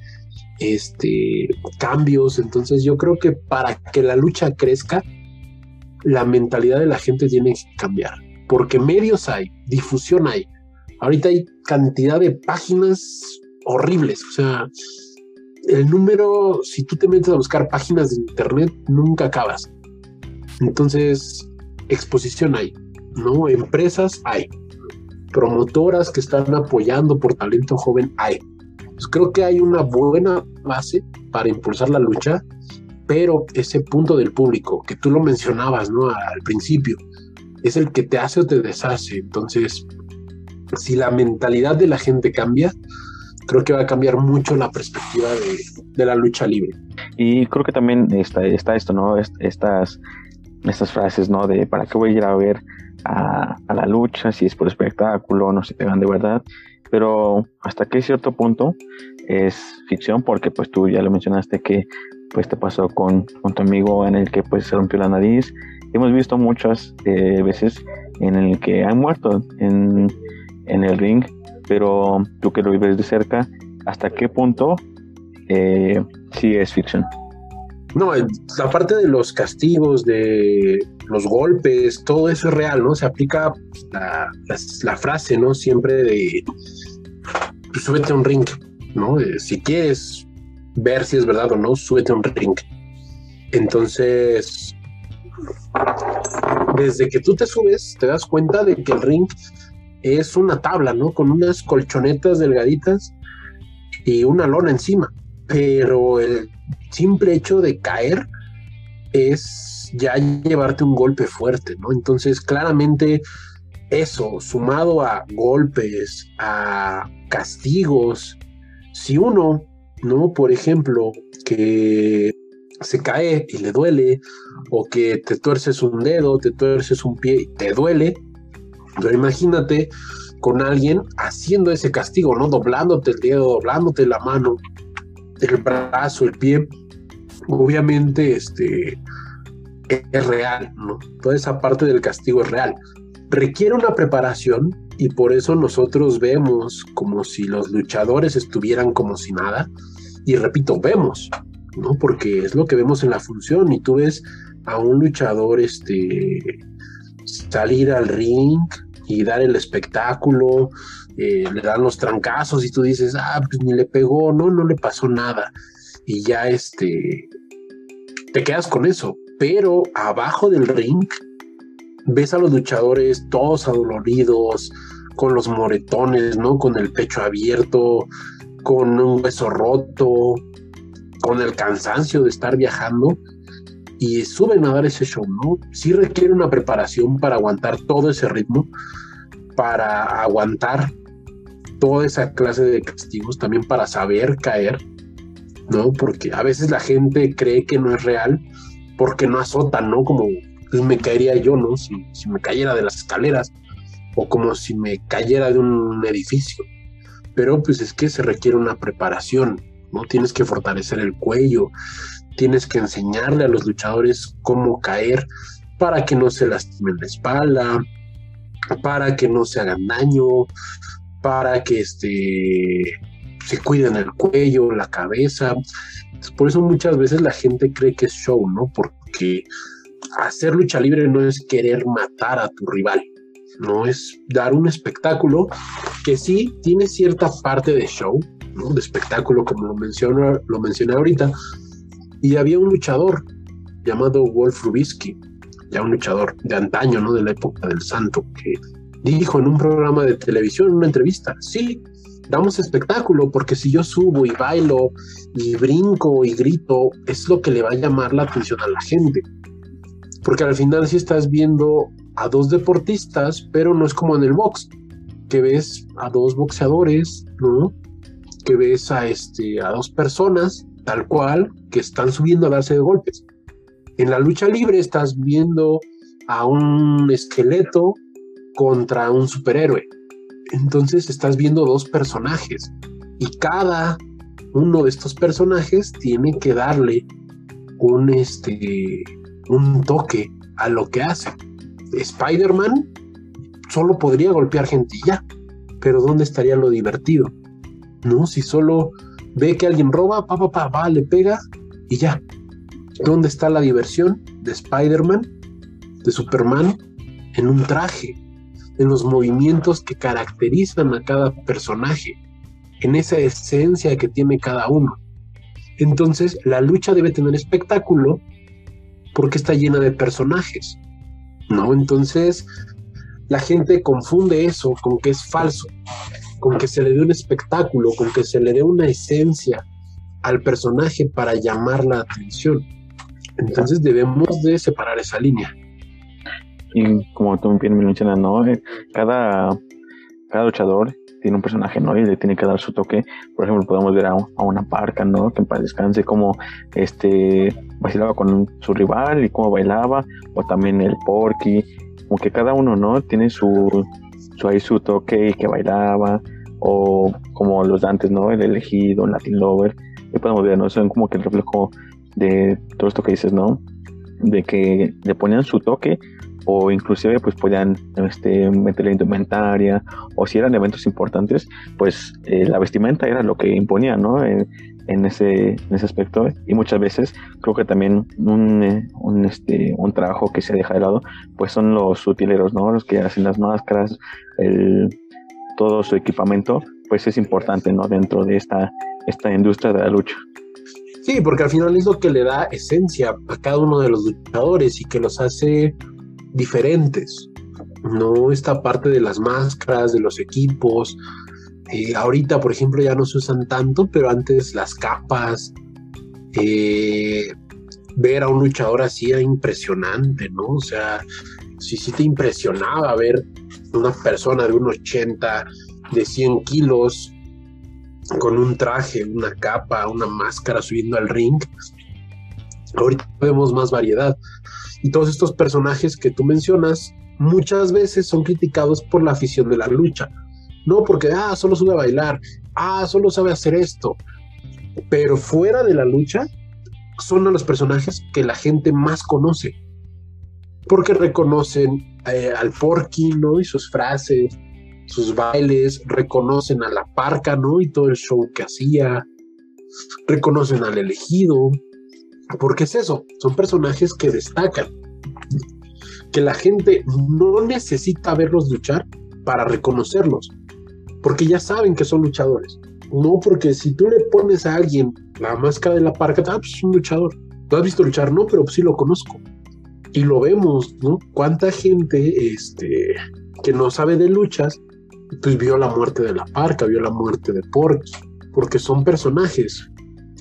este, cambios. Entonces yo creo que para que la lucha crezca, la mentalidad de la gente tiene que cambiar, porque medios hay, difusión hay. Ahorita hay cantidad de páginas horribles, o sea, el número, si tú te metes a buscar páginas de internet, nunca acabas. Entonces, exposición hay, ¿no? Empresas hay, promotoras que están apoyando por talento joven hay. Pues creo que hay una buena base para impulsar la lucha, pero ese punto del público que tú lo mencionabas, ¿no? Al principio, es el que te hace o te deshace. Entonces, si la mentalidad de la gente cambia, creo que va a cambiar mucho la perspectiva de, la lucha libre. Y creo que también está, está esto, ¿no? Estas estas frases, ¿no? De para qué voy a ir a ver a, la lucha, si es por espectáculo, no se pegan de verdad. Pero hasta que cierto punto es ficción, porque pues tú ya lo mencionaste que pues te pasó con, con tu amigo en el que pues se rompió la nariz. Hemos visto muchas eh, veces en el que han muerto en, en el ring, pero tú que lo vives de cerca, ¿hasta qué punto eh, sí es ficción? No, aparte de los castigos, de los golpes, todo eso es real, ¿no? Se aplica la, frase, ¿no? Siempre de pues, súbete a un ring, ¿no? si quieres ver si es verdad o no, súbete a un ring. Entonces, desde que tú te subes, te das cuenta de que el ring es una tabla, ¿no? Con unas colchonetas delgaditas y una lona encima. Pero el simple hecho de caer es ya llevarte un golpe fuerte, ¿no? Entonces, claramente eso, sumado a golpes, a castigos, si uno, ¿no? Por ejemplo, que se cae y le duele, o que te tuerces un dedo, te tuerces un pie y te duele, pero imagínate con alguien haciendo ese castigo, ¿no? Doblándote el dedo, doblándote la mano, el brazo, el pie, obviamente este, es real, ¿no? Toda esa parte del castigo es real. Requiere una preparación y por eso nosotros vemos como si los luchadores estuvieran como si nada. Y repito, vemos, ¿no? Porque es lo que vemos en la función y tú ves a un luchador este, salir al ring y dar el espectáculo, eh, le dan los trancazos y tú dices, ah, pues ni le pegó, no, no le pasó nada. Y ya este, te quedas con eso. Pero abajo del ring, ves a los luchadores todos adoloridos, con los moretones, ¿no? Con el pecho abierto, con un hueso roto, con el cansancio de estar viajando y suben a dar ese show, ¿no? Sí requiere una preparación para aguantar todo ese ritmo, para aguantar toda esa clase de castigos, también para saber caer, ¿no? Porque a veces la gente cree que no es real porque no azotan, ¿no? Como pues, me caería yo, ¿no? Si, si me cayera de las escaleras o como si me cayera de un edificio. Pero pues es que se requiere una preparación, ¿no? Tienes que fortalecer el cuello, tienes que enseñarle a los luchadores cómo caer para que no se lastimen la espalda, para que no se hagan daño, para que este, se cuiden el cuello, la cabeza. Por eso muchas veces la gente cree que es show, ¿no? Porque hacer lucha libre no es querer matar a tu rival, no es dar un espectáculo que sí tiene cierta parte de show, ¿no? de espectáculo, como lo, menciono, lo mencioné ahorita. Y había un luchador llamado Wolf Rubisky, ya un luchador de antaño, ¿no? de la época del santo, que dijo en un programa de televisión, en una entrevista, sí, damos espectáculo, porque si yo subo y bailo y brinco y grito, es lo que le va a llamar la atención a la gente. Porque al final si estás viendo a dos deportistas, pero no es como en el box, que ves a dos boxeadores, ¿no? Que ves a, este, a dos personas, tal cual, que están subiendo a darse de golpes. En la lucha libre estás viendo a un esqueleto contra un superhéroe. Entonces estás viendo dos personajes y cada uno de estos personajes tiene que darle un, este, un toque a lo que hace. Spider-Man solo podría golpear gente y ya, pero ¿dónde estaría lo divertido? ¿No? Si solo ve que alguien roba, pa, pa, pa, va, le pega y ya. ¿Dónde está la diversión de Spider-Man, de Superman, en un traje, en los movimientos que caracterizan a cada personaje, en esa esencia que tiene cada uno? Entonces, la lucha debe tener espectáculo porque está llena de personajes, ¿no? Entonces, la gente confunde eso con que es falso, con que se le dé un espectáculo, con que se le dé una esencia al personaje para llamar la atención. Entonces debemos de separar esa línea. Y como tú bien me mencionas, ¿no? Eh, cada, cada luchador tiene un personaje, ¿no? Y le tiene que dar su toque. Por ejemplo, podemos ver a, una parca, ¿no? Que para descanse como este bailaba con su rival y cómo bailaba, o también el Porky, como que cada uno, ¿no? Tiene su, ahí su toque y que bailaba, o como los Dantes, ¿no? El elegido, el Latin Lover, y podemos ver, ¿no? Son como que el reflejo de todo esto que dices, ¿no? De que le ponían su toque o inclusive pues podían este, meter la indumentaria o si eran eventos importantes pues eh, la vestimenta era lo que imponía ¿no? En, ese, en ese aspecto y muchas veces creo que también un, eh, un, este, un trabajo que se deja de lado pues son los utileros ¿no? los que hacen las máscaras el, todo su equipamiento pues es importante ¿no? dentro de esta, esta industria de la lucha Sí, porque al final es lo que le da esencia a cada uno de los luchadores y que los hace diferentes. No esta parte de las máscaras, de los equipos. Eh, ahorita, por ejemplo, ya no se usan tanto, pero antes las capas. Eh, ver a un luchador así era impresionante, ¿no? O sea, sí, sí te impresionaba ver una persona de un 80, de 100 kilos, con un traje, una capa, una máscara subiendo al ring. Ahorita vemos más variedad. Y todos estos personajes que tú mencionas muchas veces son criticados por la afición de la lucha. No porque, ah, solo sube a bailar, ah, solo sabe hacer esto. Pero fuera de la lucha, son los personajes que la gente más conoce. Porque reconocen eh, al Porky, ¿no? Y sus frases, sus bailes, reconocen a la parca, ¿no? Y todo el show que hacía. Reconocen al elegido, porque es eso, son personajes que destacan, que la gente no necesita verlos luchar para reconocerlos. porque ya saben que son luchadores. No, porque si tú le pones a alguien la máscara de la parca, ah, pues es un luchador. ¿Lo has visto luchar? No, pero sí lo conozco. Y lo vemos, ¿no? Cuánta gente este, que no sabe de luchas, pues vio la muerte de la parca, vio la muerte de Porky, porque son personajes.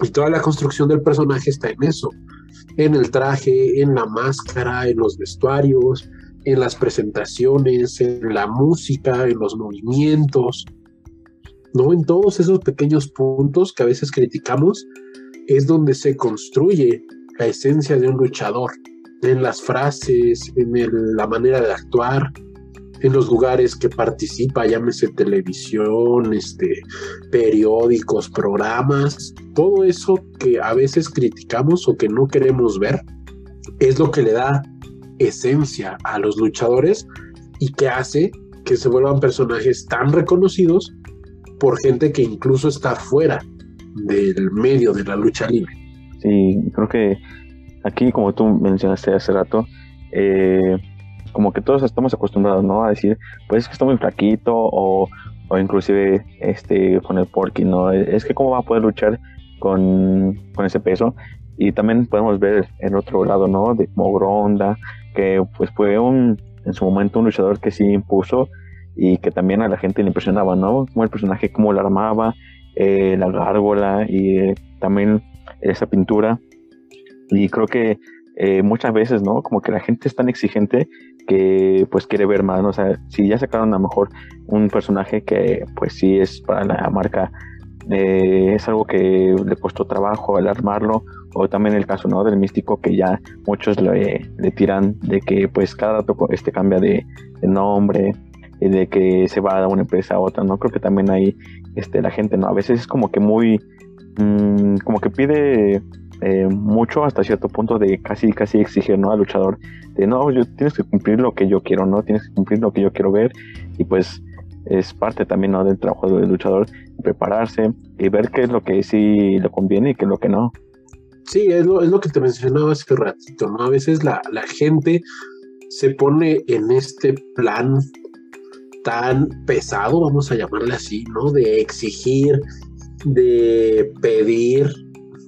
Y toda la construcción del personaje está en eso, en el traje, en la máscara, en los vestuarios, en las presentaciones, en la música, en los movimientos, ¿no? En todos esos pequeños puntos que a veces criticamos es donde se construye la esencia de un luchador, en las frases, en la manera de actuar, en los lugares que participa, llámese televisión, este, periódicos, programas, todo eso que a veces criticamos o que no queremos ver, es lo que le da esencia a los luchadores y que hace que se vuelvan personajes tan reconocidos por gente que incluso está fuera del medio de la lucha libre. Sí, creo que aquí, como tú mencionaste hace rato, eh, como que todos estamos acostumbrados, ¿no? A decir, pues es que está muy flaquito o, o inclusive este con el porky, ¿no? Es que cómo va a poder luchar con, con ese peso. Y también podemos ver el otro lado, ¿no? De como Gronda, que pues fue un, en su momento un luchador que sí impuso y que también a la gente le impresionaba, ¿no? Como el personaje, cómo la armaba, eh, la gárgola y eh, también esa pintura. Y creo que eh, muchas veces, ¿no? Como que la gente es tan exigente que pues quiere ver más, ¿no? O sea, si ya sacaron a lo mejor un personaje que pues sí es para la marca, es algo que le costó trabajo el armarlo, o también el caso, ¿no? Del místico que ya muchos le, le tiran de que pues cada rato este cambia de, de nombre, de que se va de una empresa a otra, ¿no? Creo que también ahí este, la gente, ¿no? A veces es como que muy, mm, como que pide eh, mucho hasta cierto punto de casi, casi exigir, ¿no? Al luchador, de no, yo, tienes que cumplir lo que yo quiero, ¿no? Tienes que cumplir lo que yo quiero ver y pues es parte también, ¿no? Del trabajo del luchador, prepararse y ver qué es lo que sí le conviene y qué es lo que no. Sí, es lo, es lo que te mencionaba hace ratito, ¿no? A veces la, la gente se pone en este plan tan pesado, vamos a llamarle así, ¿no? De exigir, de pedir,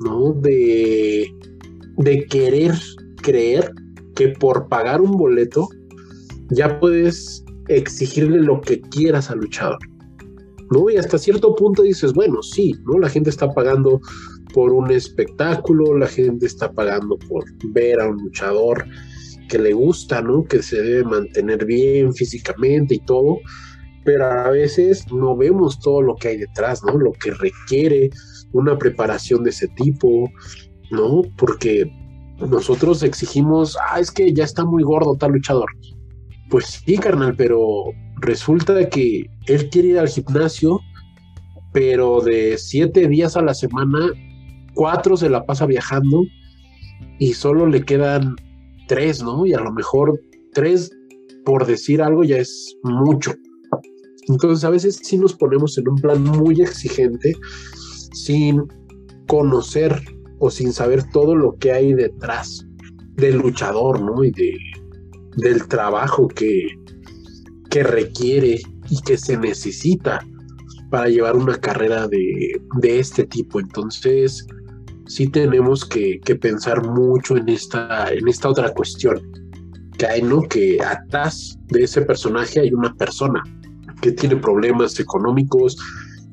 ¿no? De, de querer creer que por pagar un boleto ya puedes exigirle lo que quieras al luchador. ¿No? Y hasta cierto punto dices, bueno, sí, ¿no? La gente está pagando por un espectáculo, la gente está pagando por ver a un luchador que le gusta, ¿no? Que se debe mantener bien físicamente y todo, pero a veces no vemos todo lo que hay detrás, ¿no? Lo que requiere una preparación de ese tipo, ¿no? Porque nosotros exigimos, ah, es que ya está muy gordo tal luchador. Pues sí, carnal, pero resulta que él quiere ir al gimnasio, pero de siete días a la semana, cuatro se la pasa viajando y solo le quedan tres, ¿no? Y a lo mejor tres, por decir algo, ya es mucho. Entonces a veces sí nos ponemos en un plan muy exigente sin conocer o sin saber todo lo que hay detrás del luchador, ¿no? Y de, del trabajo que, que requiere y que se necesita para llevar una carrera de, de este tipo. Entonces, sí tenemos que, pensar mucho en esta, en esta otra cuestión. Que hay, ¿no? Que atrás de ese personaje hay una persona que tiene problemas económicos, que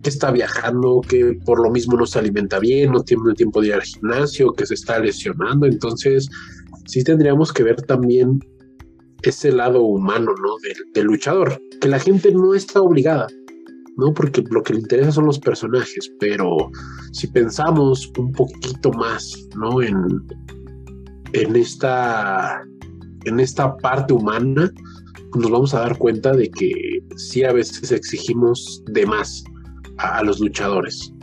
está viajando, que por lo mismo no se alimenta bien, no tiene tiempo de ir al gimnasio, que se está lesionando. Entonces, sí tendríamos que ver también ese lado humano, ¿no? del luchador, que la gente no está obligada ¿no? Porque lo que le interesa son los personajes, pero si pensamos un poquito más, ¿no? En, en esta en esta parte humana, nos vamos a dar cuenta de que sí a veces exigimos de más a, los luchadores.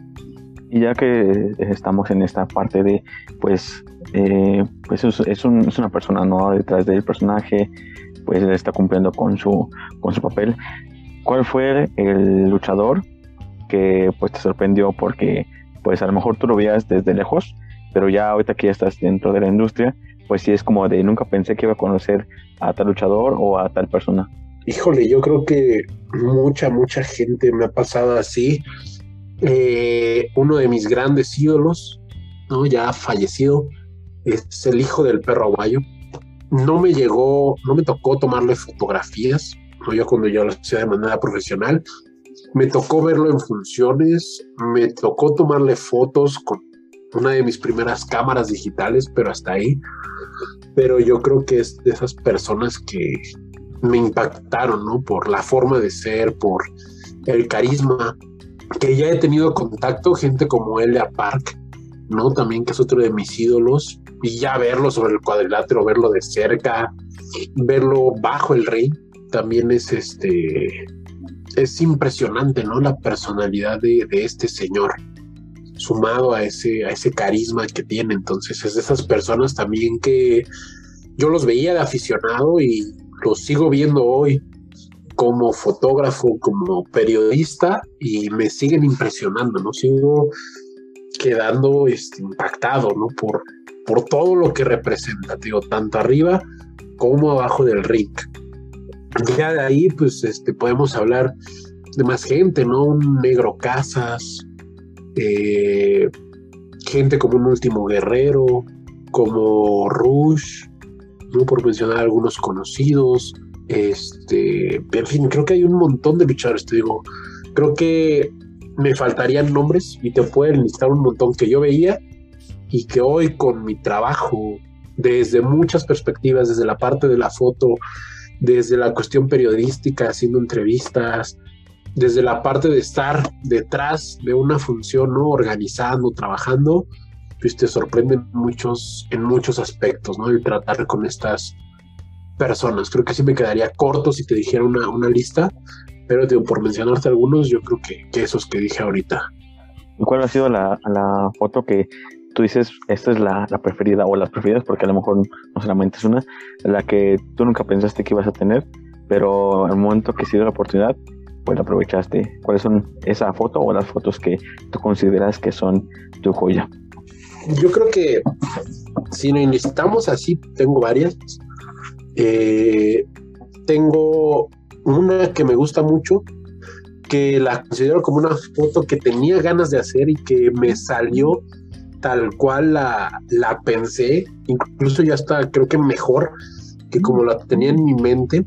Y ya que estamos en esta parte de, pues, eh, pues es, es, una persona, ¿no? Detrás del personaje, pues está cumpliendo con su, con su papel. ¿Cuál fue el luchador que pues te sorprendió porque pues a lo mejor tú lo veías desde lejos, pero ya ahorita que estás dentro de la industria, pues sí es como de nunca pensé que iba a conocer a tal luchador o a tal persona. Híjole, yo creo que mucha, mucha gente me ha pasado así. Eh, uno de mis grandes ídolos, ¿no? ya fallecido, es el hijo del perro aguayo. No me llegó, no me tocó tomarle fotografías, ¿no? yo cuando yo lo hacía de manera profesional, me tocó verlo en funciones, me tocó tomarle fotos con una de mis primeras cámaras digitales, pero hasta ahí. Pero yo creo que es de esas personas que me impactaron, ¿no? Por la forma de ser, por el carisma, que ya he tenido contacto, gente como Elia Park, ¿no? También que es otro de mis ídolos, y ya verlo sobre el cuadrilátero, verlo de cerca, verlo bajo el rey, también es este, es impresionante, ¿no? La personalidad de, este señor sumado a ese, a ese carisma que tiene. Entonces es de esas personas también que yo los veía de aficionado y los sigo viendo hoy como fotógrafo, como periodista y me siguen impresionando, ¿no? Sigo quedando este, impactado, ¿no? Por, por todo lo que representa, digo, tanto arriba como abajo del ring. Ya de ahí, pues, este, podemos hablar de más gente, ¿no? Un negro Casas, eh, gente como un último guerrero, como Rush, ¿no? por mencionar algunos conocidos. Este, en fin, creo que hay un montón de luchadores, te digo. Creo que me faltarían nombres y te pueden listar un montón que yo veía y que hoy con mi trabajo, desde muchas perspectivas, desde la parte de la foto, desde la cuestión periodística, haciendo entrevistas, desde la parte de estar detrás de una función, ¿no? Organizando, trabajando, pues te sorprenden muchos, en muchos aspectos, ¿no? El tratar con estas personas. Creo que sí me quedaría corto si te dijera una, una lista, pero digo, por mencionarte algunos, yo creo que, que esos que dije ahorita. ¿Cuál ha sido la, la foto que tú dices, esta es la, la, preferida o las preferidas, porque a lo mejor no solamente es una, la que tú nunca pensaste que ibas a tener, pero al momento que se dio la oportunidad, pues aprovechaste. ¿Cuáles son esa foto o las fotos que tú consideras que son tu joya? Yo creo que si nos necesitamos así, tengo varias. Eh, tengo una que me gusta mucho, que la considero como una foto que tenía ganas de hacer y que me salió tal cual la, la pensé, incluso ya está, creo que mejor que como la tenía en mi mente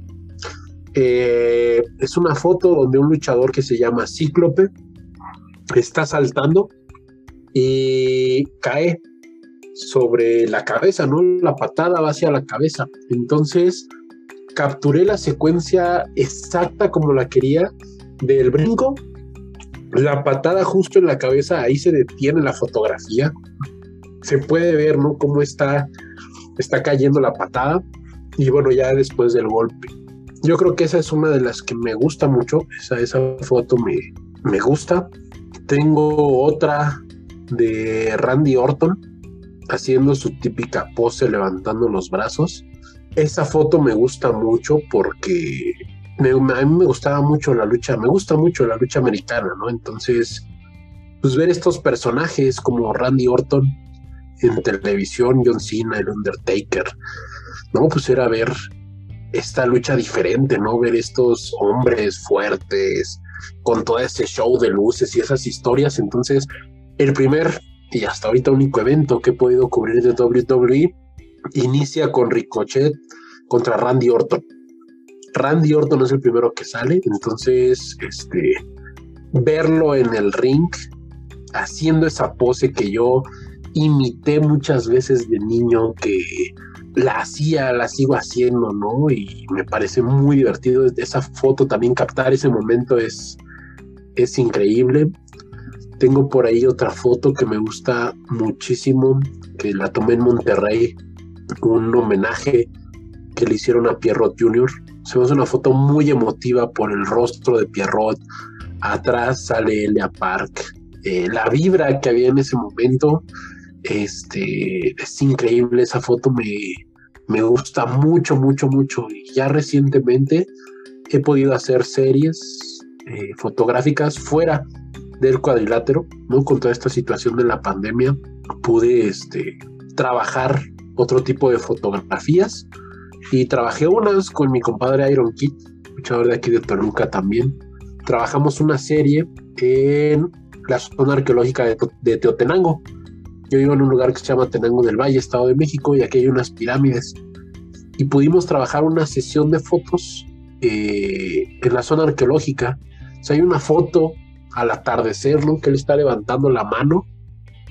eh, es una foto donde un luchador que se llama Cíclope está saltando y cae sobre la cabeza, ¿no? La patada va hacia la cabeza. Entonces capturé la secuencia exacta como la quería del brinco, la patada justo en la cabeza, ahí se detiene la fotografía. Se puede ver, ¿no? Cómo está, está cayendo la patada. Y bueno, ya después del golpe yo creo que esa es una de las que me gusta mucho. Esa, esa foto me, me gusta. Tengo otra de Randy Orton haciendo su típica pose levantando los brazos. Esa foto me gusta mucho porque me, a mí me gustaba mucho la lucha, me gusta mucho la lucha americana, ¿no? Entonces, pues ver estos personajes como Randy Orton en televisión, John Cena, el Undertaker, ¿no? Pues era ver esta lucha diferente, ¿no? Ver estos hombres fuertes con todo ese show de luces y esas historias. Entonces, el primer y hasta ahorita único evento que he podido cubrir de WWE inicia con Ricochet contra Randy Orton. Randy Orton es el primero que sale, entonces, este, verlo en el ring haciendo esa pose que yo imité muchas veces de niño que la hacía, la sigo haciendo, ¿no? Y me parece muy divertido esa foto también captar ese momento es, es increíble. Tengo por ahí otra foto que me gusta muchísimo, que la tomé en Monterrey, un homenaje que le hicieron a Pierrot Jr. Se me hace una foto muy emotiva por el rostro de Pierrot. Atrás sale Elia Park. Eh, la vibra que había en ese momento este, es increíble, esa foto me, me gusta mucho, mucho, mucho. Y ya recientemente he podido hacer series eh, fotográficas fuera del cuadrilátero, ¿no? Con toda esta situación de la pandemia, pude este, trabajar otro tipo de fotografías y trabajé unas con mi compadre Iron Kid, luchador de aquí de Toluca también. Trabajamos una serie en la zona arqueológica de, Teotenango. Yo vivo en un lugar que se llama Tenango del Valle, Estado de México, y aquí hay unas pirámides. Y pudimos trabajar una sesión de fotos eh, en la zona arqueológica. O sea, hay una foto al atardecer, ¿no? Que él está levantando la mano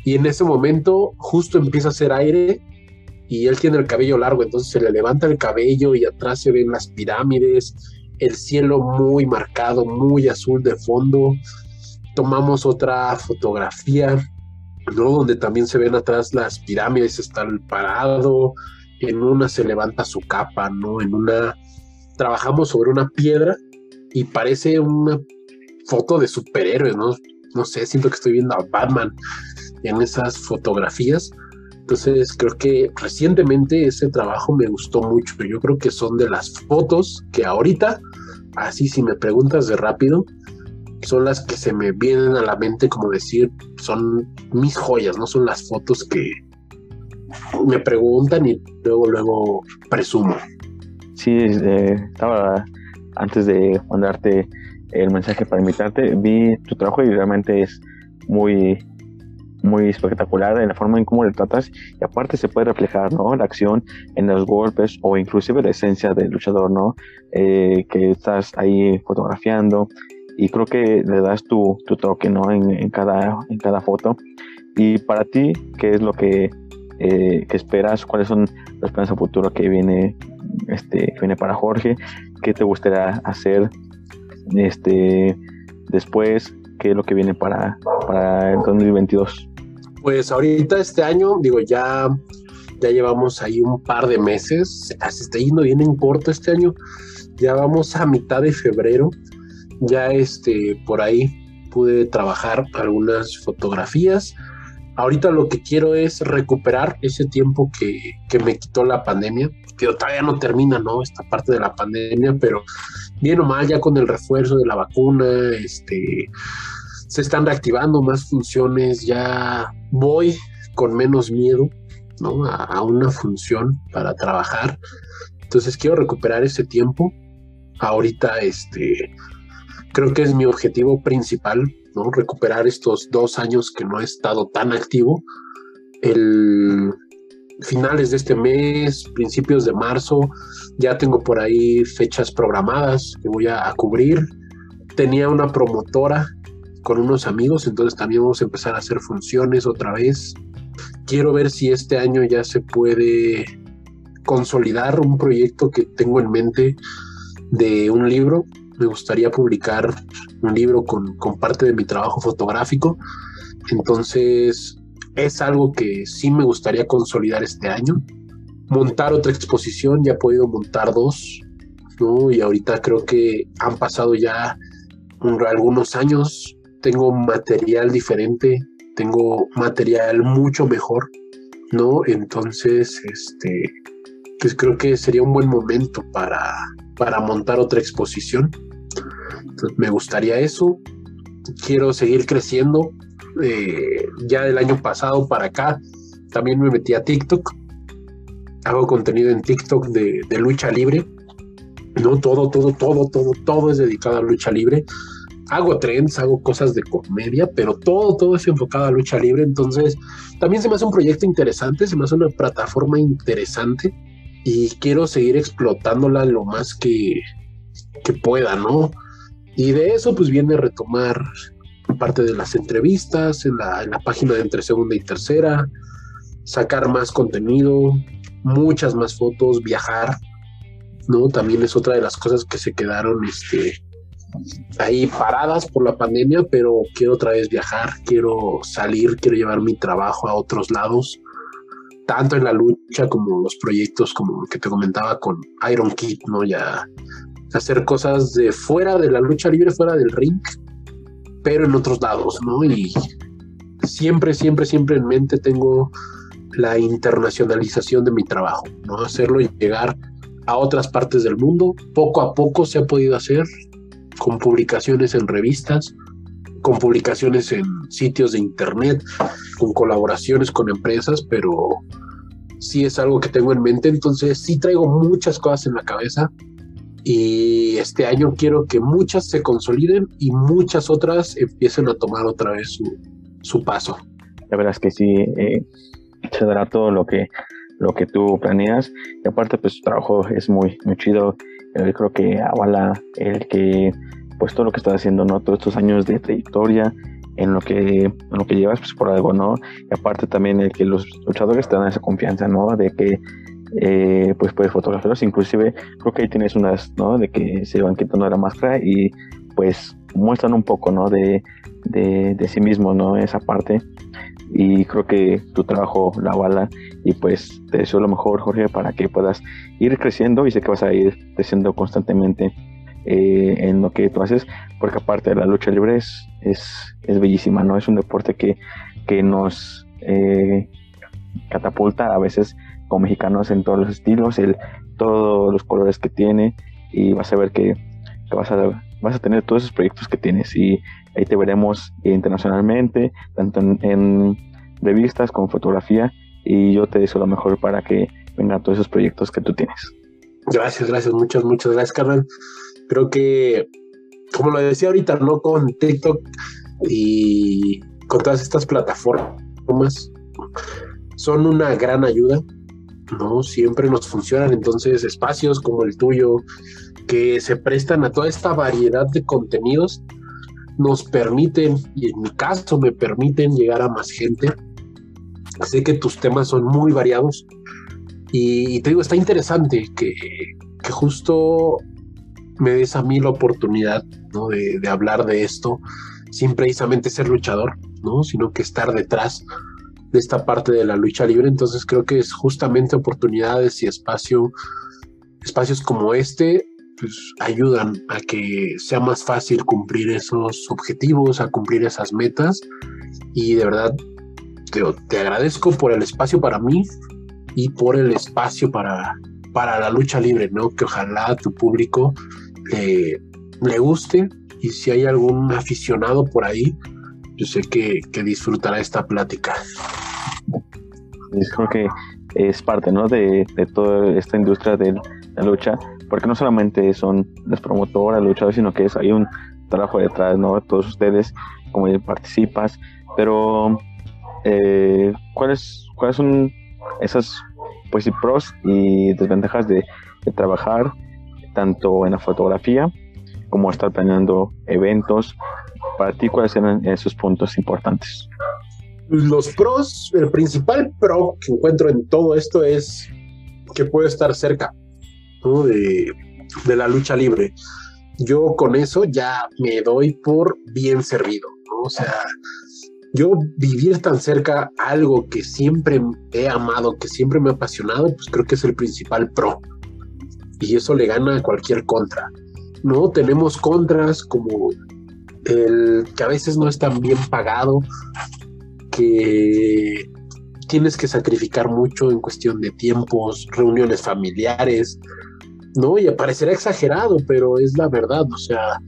y en ese momento justo empieza a hacer aire y él tiene el cabello largo, entonces se le levanta el cabello y atrás se ven las pirámides, el cielo muy marcado, muy azul de fondo. Tomamos otra fotografía, ¿no? Donde también se ven atrás las pirámides, está el parado, en una se levanta su capa, ¿no? En una trabajamos sobre una piedra y parece una foto de superhéroes, ¿no? No sé, siento que estoy viendo a Batman en esas fotografías. Entonces creo que recientemente ese trabajo me gustó mucho. Yo creo que son de las fotos que ahorita, así si me preguntas de rápido, son las que se me vienen a la mente como decir, son mis joyas, no son las fotos que me preguntan y luego, luego presumo. Sí, eh, estaba antes de mandarte el mensaje para invitarte, vi tu trabajo y realmente es muy muy espectacular en la forma en cómo le tratas y aparte se puede reflejar ¿no? la acción en los golpes o inclusive la esencia del luchador ¿no? Eh, que estás ahí fotografiando y creo que le das tu, tu toque ¿no? en, en, cada, en cada foto y para ti qué es lo que, eh, que esperas cuáles son los planes a futuro que viene este que viene para Jorge qué te gustaría hacer este después qué es lo que viene para, para el 2022 pues ahorita este año, digo, ya, ya llevamos ahí un par de meses, se está yendo bien en corto este año, ya vamos a mitad de febrero, ya este, por ahí pude trabajar algunas fotografías. Ahorita lo que quiero es recuperar ese tiempo que, que me quitó la pandemia, que todavía no termina, ¿no? Esta parte de la pandemia, pero bien o mal, ya con el refuerzo de la vacuna, este, se están reactivando más funciones, ya voy con menos miedo ¿no? a, una función para trabajar. Entonces quiero recuperar ese tiempo. Ahorita este, creo que es mi objetivo principal, ¿no? recuperar estos dos años que no he estado tan activo. El finales de este mes, principios de marzo, ya tengo por ahí fechas programadas que voy a cubrir. Tenía una promotora con unos amigos, entonces también vamos a empezar a hacer funciones otra vez. Quiero ver si este año ya se puede consolidar un proyecto que tengo en mente de un libro. Me gustaría publicar un libro con, con parte de mi trabajo fotográfico. Entonces es algo que sí me gustaría consolidar este año. Montar otra exposición, ya he podido montar dos, ¿no? Y ahorita creo que han pasado ya algunos años tengo material diferente, tengo material mucho mejor, ¿no? Entonces, este, pues creo que sería un buen momento para, para montar otra exposición. Entonces, me gustaría eso. Quiero seguir creciendo. Eh, ya del año pasado para acá, también me metí a TikTok. Hago contenido en TikTok de, de lucha libre. No, todo, todo, todo, todo, todo es dedicado a lucha libre hago trends, hago cosas de comedia, pero todo, todo es enfocado a lucha libre. Entonces, también se me hace un proyecto interesante, se me hace una plataforma interesante y quiero seguir explotándola lo más que, que pueda, ¿no? Y de eso, pues viene a retomar parte de las entrevistas en la, en la página de entre segunda y tercera, sacar más contenido, muchas más fotos, viajar, ¿no? También es otra de las cosas que se quedaron, este, ahí paradas por la pandemia, pero quiero otra vez viajar, quiero salir, quiero llevar mi trabajo a otros lados, tanto en la lucha como los proyectos como que te comentaba con Iron Kid, ¿no? Ya hacer cosas de fuera de la lucha libre, fuera del ring, pero en otros lados, ¿no? Y siempre, siempre, siempre en mente tengo la internacionalización de mi trabajo, ¿no? Hacerlo llegar a otras partes del mundo. Poco a poco se ha podido hacer, con publicaciones en revistas, con publicaciones en sitios de internet, con colaboraciones con empresas, pero sí es algo que tengo en mente, entonces sí traigo muchas cosas en la cabeza y este año quiero que muchas se consoliden y muchas otras empiecen a tomar otra vez su, su paso. La verdad es que sí, eh, se dará todo lo que, lo que tú planeas y aparte pues tu trabajo es muy, muy chido. Yo creo que avala el que pues todo lo que estás haciendo, ¿no? Todos estos años de trayectoria, en lo que, en lo que llevas pues por algo, ¿no? Y aparte también el que los luchadores te dan esa confianza, ¿no? De que eh, pues puedes fotografiarlos, inclusive creo que ahí tienes unas, ¿no? De que se van quitando la máscara y pues muestran un poco, ¿no? De, de, de sí mismo, ¿no? Esa parte. Y creo que tu trabajo la bala y pues te deseo lo mejor Jorge para que puedas ir creciendo. Y sé que vas a ir creciendo constantemente eh, en lo que tú haces. Porque aparte de la lucha libre es, es, bellísima no es un deporte que, que nos eh, catapulta a veces como mexicanos en todos los estilos el todos los colores que tiene. Y vas a ver que, vas a vas a tener todos esos proyectos que tienes y ahí te veremos internacionalmente, tanto en, revistas como fotografía y yo te deseo lo mejor para que vengan todos esos proyectos que tú tienes. Gracias, gracias, muchas, muchas gracias, carnal. Creo que, como lo decía ahorita, ¿no? Con TikTok y con todas estas plataformas, son una gran ayuda, ¿no? Siempre nos funcionan, entonces espacios como el tuyo, que se prestan a toda esta variedad de contenidos, nos permiten, y en mi caso me permiten llegar a más gente. Sé que tus temas son muy variados y te digo, está interesante que, que justo me des a mí la oportunidad ¿no? de, de, hablar de esto sin precisamente ser luchador, ¿no? sino que estar detrás de esta parte de la lucha libre. Entonces creo que es justamente oportunidades y espacio, espacios como este pues ayudan a que sea más fácil cumplir esos objetivos, a cumplir esas metas. Y de verdad, te, te agradezco por el espacio para mí y por el espacio para, para la lucha libre, ¿no? Que ojalá tu público le, le guste y si hay algún aficionado por ahí, yo sé que, que disfrutará esta plática. Creo que es parte, ¿no? De, de toda esta industria de la lucha porque no solamente son las promotoras, luchadores, sino que es, hay un trabajo detrás, ¿no? Todos ustedes, como participas, pero eh, ¿cuáles, ¿cuáles son esas pues, pros y desventajas de, trabajar tanto en la fotografía como estar planeando eventos? Para ti, ¿cuáles eran esos puntos importantes? Los pros, el principal pro que encuentro en todo esto es que puedo estar cerca de, de, la lucha libre. Yo con eso ya me doy por bien servido, O sea, yo vivir tan cerca algo que siempre he amado, que siempre me ha apasionado, pues creo que es el principal pro. Y eso le gana a cualquier contra. ¿no? Tenemos contras como el que a veces no es tan bien pagado, que tienes que sacrificar mucho en cuestión de tiempos, reuniones familiares, ¿no? Y parecerá exagerado, pero es la verdad, o sea,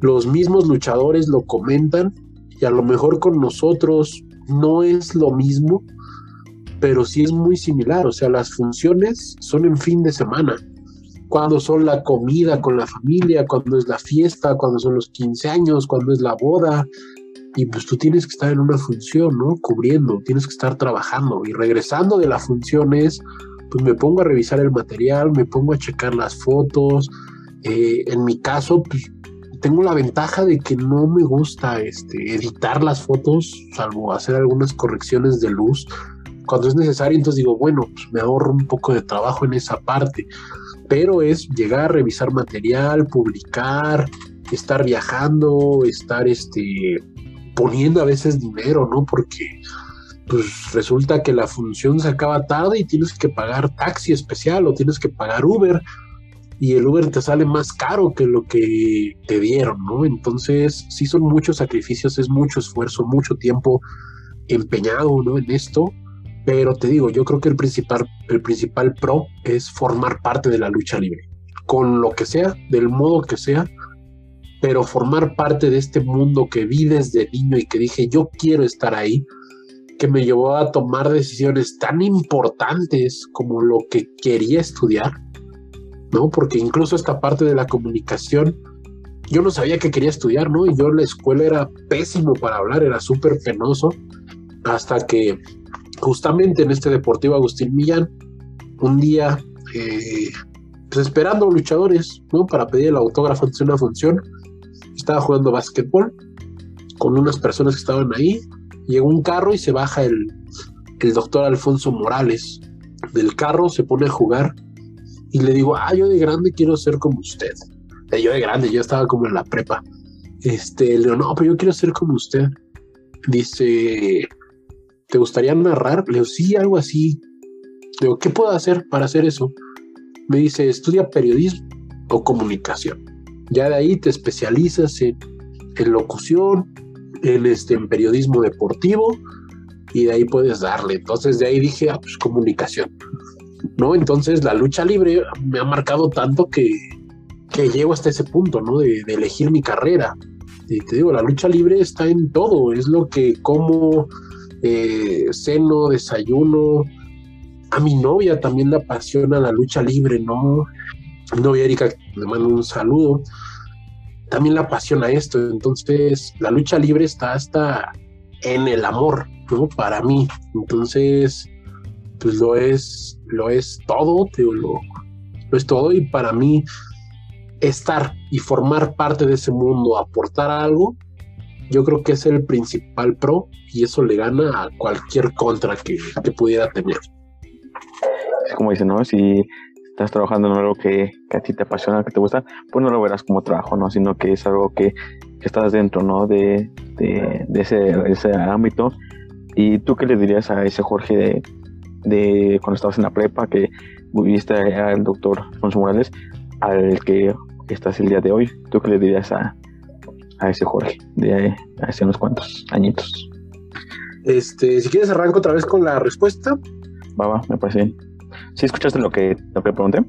los mismos luchadores lo comentan y a lo mejor con nosotros no es lo mismo, pero sí es muy similar, o sea, las funciones son en fin de semana, cuando son la comida con la familia, cuando es la fiesta, cuando son los 15 años, cuando es la boda, y pues tú tienes que estar en una función, ¿no? Cubriendo, tienes que estar trabajando y regresando de la función es pues me pongo a revisar el material, me pongo a checar las fotos. Eh, en mi caso, pues tengo la ventaja de que no me gusta este, editar las fotos, salvo hacer algunas correcciones de luz cuando es necesario. Entonces digo, bueno, pues me ahorro un poco de trabajo en esa parte. Pero es llegar a revisar material, publicar, estar viajando, estar este, poniendo a veces dinero, ¿no? Porque pues resulta que la función se acaba tarde y tienes que pagar taxi especial o tienes que pagar Uber y el Uber te sale más caro que lo que te dieron, ¿no? Entonces, sí son muchos sacrificios, es mucho esfuerzo, mucho tiempo empeñado, ¿no? En esto, pero te digo, yo creo que el principal, el principal pro es formar parte de la lucha libre, con lo que sea, del modo que sea, pero formar parte de este mundo que vi desde niño y que dije, yo quiero estar ahí, que me llevó a tomar decisiones tan importantes como lo que quería estudiar, ¿no? Porque incluso esta parte de la comunicación, yo no sabía que quería estudiar, ¿no? Y yo en la escuela era pésimo para hablar, era súper penoso, hasta que justamente en este Deportivo Agustín Millán, un día, eh, pues esperando luchadores, ¿no? Para pedir el autógrafo antes de una función, estaba jugando básquetbol con unas personas que estaban ahí, llegó un carro y se baja el, el doctor Alfonso Morales del carro, se pone a jugar y le digo, ah, yo de grande quiero ser como usted. Eh, yo de grande, yo estaba como en la prepa. Este, le digo, no, pero yo quiero ser como usted. Dice, ¿te gustaría narrar? Le digo, sí, algo así. Le digo, ¿qué puedo hacer para hacer eso? Me dice, estudia periodismo o comunicación. Ya de ahí te especializas en, en locución, en, este, en periodismo deportivo y de ahí puedes darle. Entonces de ahí dije, ah, pues comunicación. ¿no? Entonces la lucha libre me ha marcado tanto que, que llego hasta ese punto, ¿no? De, elegir mi carrera. Y te digo, la lucha libre está en todo, es lo que como, eh, ceno, desayuno. A mi novia también le apasiona la lucha libre, ¿no? Mi novia Erika, le mando un saludo, también le apasiona esto. Entonces, la lucha libre está hasta en el amor, ¿no? Para mí. Entonces, pues lo es, lo es todo, lo, es todo y para mí estar y formar parte de ese mundo, aportar algo, yo creo que es el principal pro y eso le gana a cualquier contra que, pudiera tener. Como dice, ¿no? Si estás trabajando en algo que, a ti te apasiona, que te gusta, pues no lo verás como trabajo, ¿no? Sino que es algo que, estás dentro, ¿no? De, ese, ese ámbito. ¿Y tú qué le dirías a ese Jorge de, de cuando estabas en la prepa, que viviste al doctor Alfonso Morales, al que estás el día de hoy. ¿Tú qué le dirías a, a ese Jorge de hace unos cuantos añitos? Este, si quieres arranco otra vez con la respuesta. Va, va, me parece bien. ¿Sí escuchaste lo que, lo que pregunté?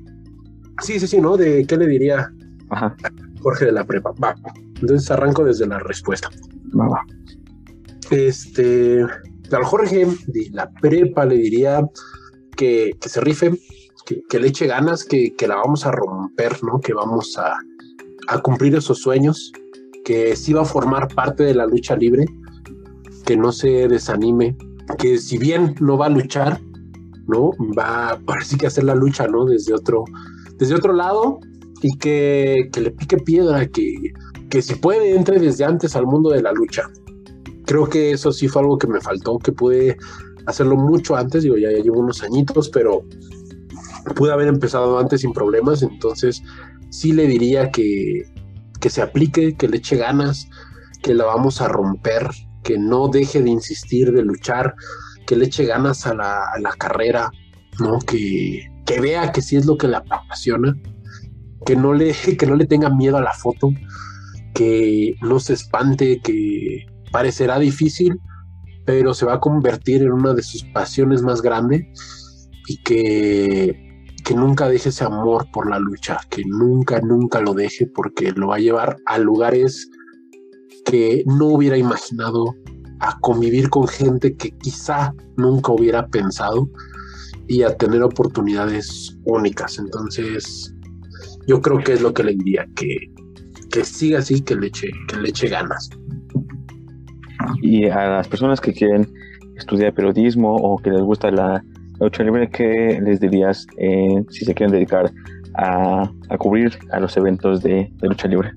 Sí, sí, sí, ¿no? De qué le diría Ajá. Jorge de la prepa. Va. Entonces arranco desde la respuesta. Va, va. Este, al Jorge de la prepa le diría que, se rife, que, le eche ganas, que, la vamos a romper, ¿no? Que vamos a, cumplir esos sueños, que sí va a formar parte de la lucha libre, que no se desanime, que si bien no va a luchar, ¿no? Va, parece que hacer la lucha, ¿no? Desde otro, desde otro lado y que, le pique piedra, que, que si puede entre desde antes al mundo de la lucha, creo que eso sí fue algo que me faltó, que pude hacerlo mucho antes, digo, ya, llevo unos añitos, pero pude haber empezado antes sin problemas, entonces sí le diría que, que se aplique, que le eche ganas, que la vamos a romper, que no deje de insistir, de luchar, que le eche ganas a la, a la carrera, ¿no? Que, que vea que sí es lo que le apasiona, que no le, que no le tenga miedo a la foto, que no se espante, que, parecerá difícil, pero se va a convertir en una de sus pasiones más grandes y que, que nunca deje ese amor por la lucha, que nunca, nunca lo deje porque lo va a llevar a lugares que no hubiera imaginado, a convivir con gente que quizá nunca hubiera pensado y a tener oportunidades únicas. Entonces, yo creo que es lo que le diría, que, que siga así, que le que le eche ganas. Y a las personas que quieren estudiar periodismo o que les gusta la, lucha libre, ¿qué les dirías eh, si se quieren dedicar a, cubrir a los eventos de, lucha libre?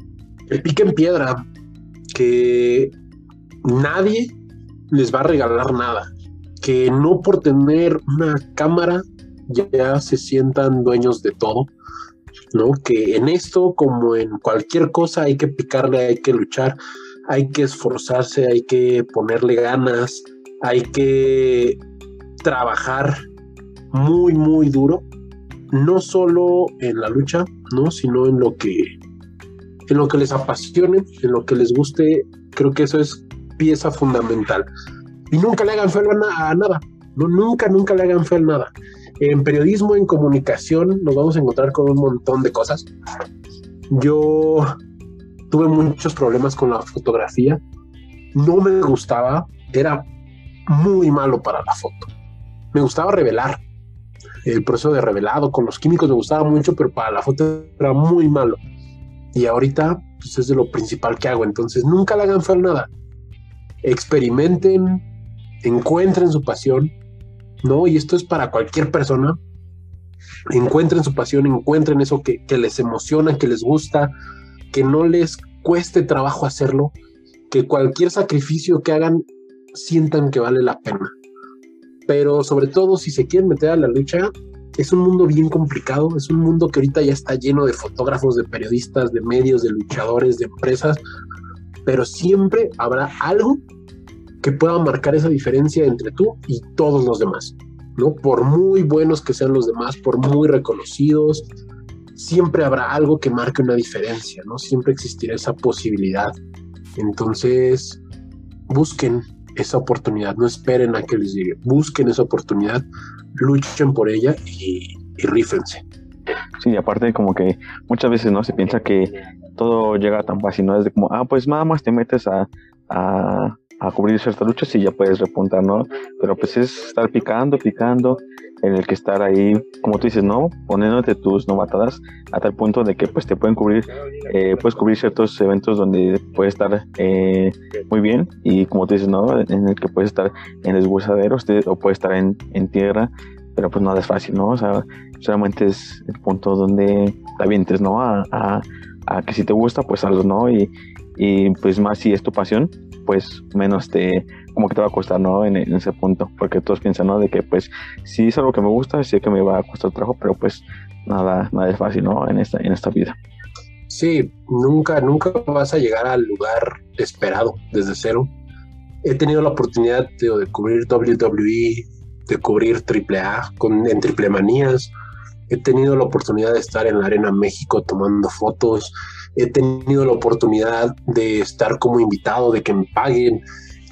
El pique en piedra, que nadie les va a regalar nada, que no por tener una cámara ya se sientan dueños de todo, ¿no? Que en esto, como en cualquier cosa, hay que picarle, hay que luchar, hay que esforzarse, hay que ponerle ganas, hay que trabajar muy, muy duro, no solo en la lucha, ¿no? sino en lo que en lo que les apasione, en lo que les guste, creo que eso es pieza fundamental. Y nunca le hagan fe a nada, no, nunca, nunca le hagan fe a nada. En periodismo, en comunicación, nos vamos a encontrar con un montón de cosas. Yo tuve muchos problemas con la fotografía, no me gustaba, era muy malo para la foto. Me gustaba revelar, el proceso de revelado con los químicos me gustaba mucho, pero para la foto era muy malo. Y ahorita pues es de lo principal que hago, entonces nunca le hagan feo nada. Experimenten, encuentren su pasión, ¿no? Y esto es para cualquier persona. Encuentren su pasión, encuentren eso que, que les emociona, que les gusta, que no les cueste trabajo hacerlo, que cualquier sacrificio que hagan sientan que vale la pena. Pero sobre todo si se quieren meter a la lucha, es un mundo bien complicado, es un mundo que ahorita ya está lleno de fotógrafos, de periodistas, de medios, de luchadores, de empresas, pero siempre habrá algo que pueda marcar esa diferencia entre tú y todos los demás, ¿no? Por muy buenos que sean los demás, por muy reconocidos, siempre habrá algo que marque una diferencia, ¿no? Siempre existirá esa posibilidad. Entonces, busquen esa oportunidad, no esperen a que les llegue, busquen esa oportunidad, luchen por ella y, y rífense. Sí, aparte como que muchas veces no se piensa que todo llega tan fácil, ¿no? Es de como, ah, pues nada más te metes a, a, a cubrir ciertas luchas y ya puedes repuntar, ¿no? Pero pues es estar picando, picando, en el que estar ahí, como tú dices, ¿no? Poniéndote tus novatadas a tal punto de que pues te pueden cubrir, eh, puedes cubrir ciertos eventos donde puedes estar eh, muy bien y como tú dices, ¿no? En el que puedes estar en desguazaderos o puedes estar en, tierra, pero pues nada es fácil, ¿no? O sea, solamente es el punto donde te avientes, ¿no? A, a, a que si te gusta, pues algo, ¿no? Y, y pues más si es tu pasión, pues menos te, como que te va a costar, ¿no? En, en, ese punto, porque todos piensan, ¿no? De que pues si es algo que me gusta, sé que me va a costar trabajo, pero pues nada, nada es fácil, ¿no? En esta, en esta vida. Sí, nunca, nunca vas a llegar al lugar esperado desde cero. He tenido la oportunidad de, de cubrir WWE, de cubrir AAA con, en Triple Manías. He tenido la oportunidad de estar en la Arena México tomando fotos. He tenido la oportunidad de estar como invitado, de que me paguen.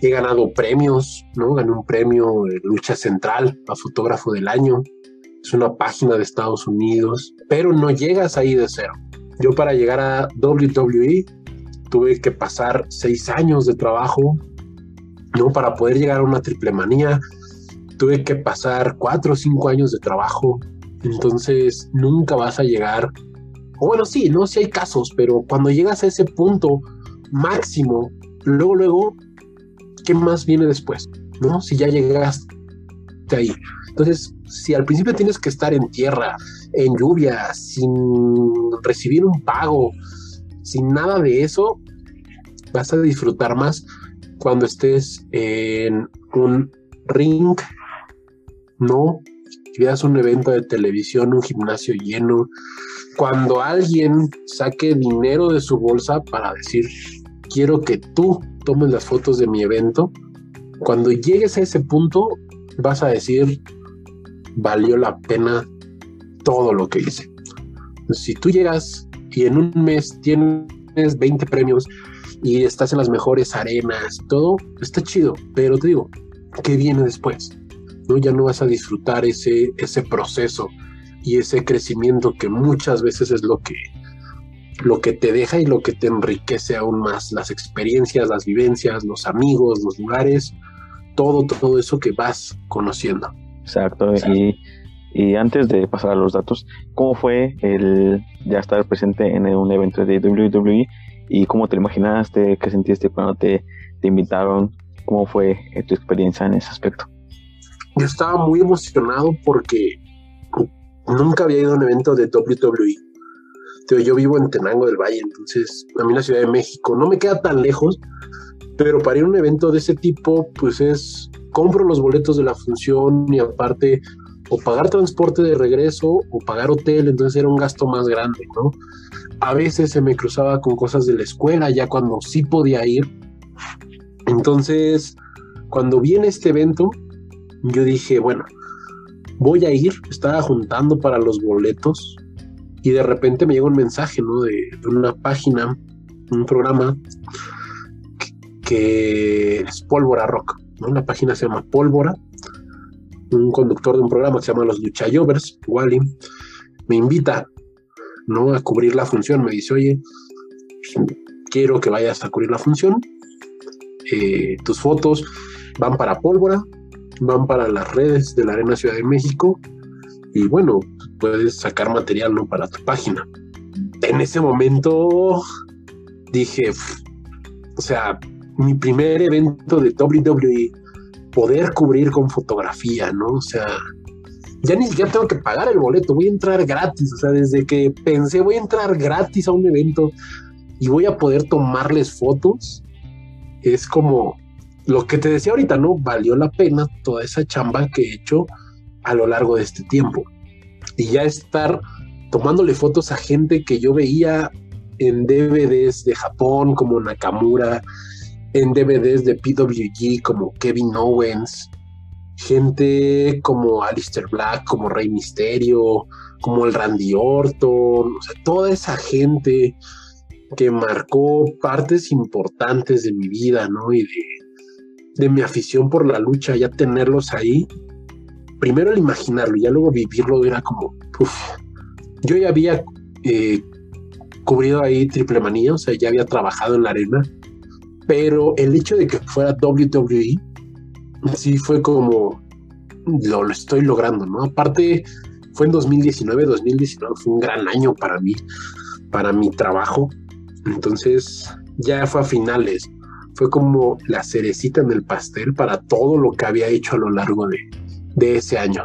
He ganado premios, ¿no? Gané un premio de Lucha Central a Fotógrafo del Año. Es una página de Estados Unidos, pero no llegas ahí de cero. Yo para llegar a WWE tuve que pasar seis años de trabajo, ¿no? Para poder llegar a una triple manía tuve que pasar cuatro o cinco años de trabajo, entonces nunca vas a llegar, o bueno, sí, no, sí hay casos, pero cuando llegas a ese punto máximo, luego, luego, ¿qué más viene después? ¿No? Si ya llegaste ahí. Entonces, si al principio tienes que estar en tierra, en lluvia, sin recibir un pago, sin nada de eso, vas a disfrutar más cuando estés en un ring no, veas un evento de televisión, un gimnasio lleno, cuando alguien saque dinero de su bolsa para decir, quiero que tú tomes las fotos de mi evento, cuando llegues a ese punto vas a decir, valió la pena todo lo que hice. Si tú llegas y en un mes tienes 20 premios y estás en las mejores arenas, todo está chido, pero te digo, ¿qué viene después? ¿no? Ya no vas a disfrutar ese, ese proceso y ese crecimiento que muchas veces es lo que, lo que te deja y lo que te enriquece aún más, las experiencias, las vivencias, los amigos, los lugares, todo, todo eso que vas conociendo. Exacto, Y, y antes de pasar a los datos, ¿cómo fue el ya estar presente en un evento de WWE y cómo te imaginaste, qué sentiste cuando te, te invitaron, cómo fue tu experiencia en ese aspecto? yo estaba muy emocionado porque nunca había ido a un evento de WWE. Yo vivo en Tenango del Valle, entonces a mí la Ciudad de México no me queda tan lejos, pero para ir a un evento de ese tipo, pues es, compro los boletos de la función y aparte o pagar transporte de regreso o pagar hotel, entonces era un gasto más grande, ¿no? A veces se me cruzaba con cosas de la escuela, ya cuando sí podía ir. Entonces, cuando viene este evento, yo dije, bueno, voy a ir, estaba juntando para los boletos y de repente me llega un mensaje, ¿no? De, una página, un programa que, es Pólvora Rock, ¿no? La página se llama Pólvora, un conductor de un programa que se llama Los Luchayovers, Wally, me invita, ¿no? A cubrir la función, me dice, oye, quiero que vayas a cubrir la función, eh, tus fotos van para Pólvora, van para las redes de la Arena Ciudad de México y bueno, puedes sacar material, ¿no? Para tu página. En ese momento dije, o sea, mi primer evento de WWE, poder cubrir con fotografía, ¿no? O sea, ya ni siquiera tengo que pagar el boleto, voy a entrar gratis, o sea, desde que pensé voy a entrar gratis a un evento y voy a poder tomarles fotos, es como lo que te decía ahorita, ¿no? Valió la pena toda esa chamba que he hecho a lo largo de este tiempo. Y ya estar tomándole fotos a gente que yo veía en DVDs de Japón como Nakamura, en DVDs de PWG como Kevin Owens, gente como Alistair Black, como Rey Misterio, como el Randy Orton, toda esa gente que marcó partes importantes de mi vida, ¿no? Y de, mi afición por la lucha, ya tenerlos ahí, primero el imaginarlo y ya luego vivirlo era como, uff, yo ya había eh, cubrido ahí Triple Manía, o sea, ya había trabajado en la arena, pero el hecho de que fuera WWE, sí fue como, lo, lo estoy logrando, ¿no? Aparte, fue en 2019, 2019 fue un gran año para mí, para mi trabajo, entonces ya fue a finales, fue como la cerecita en el pastel para todo lo que había hecho a lo largo de, de ese año.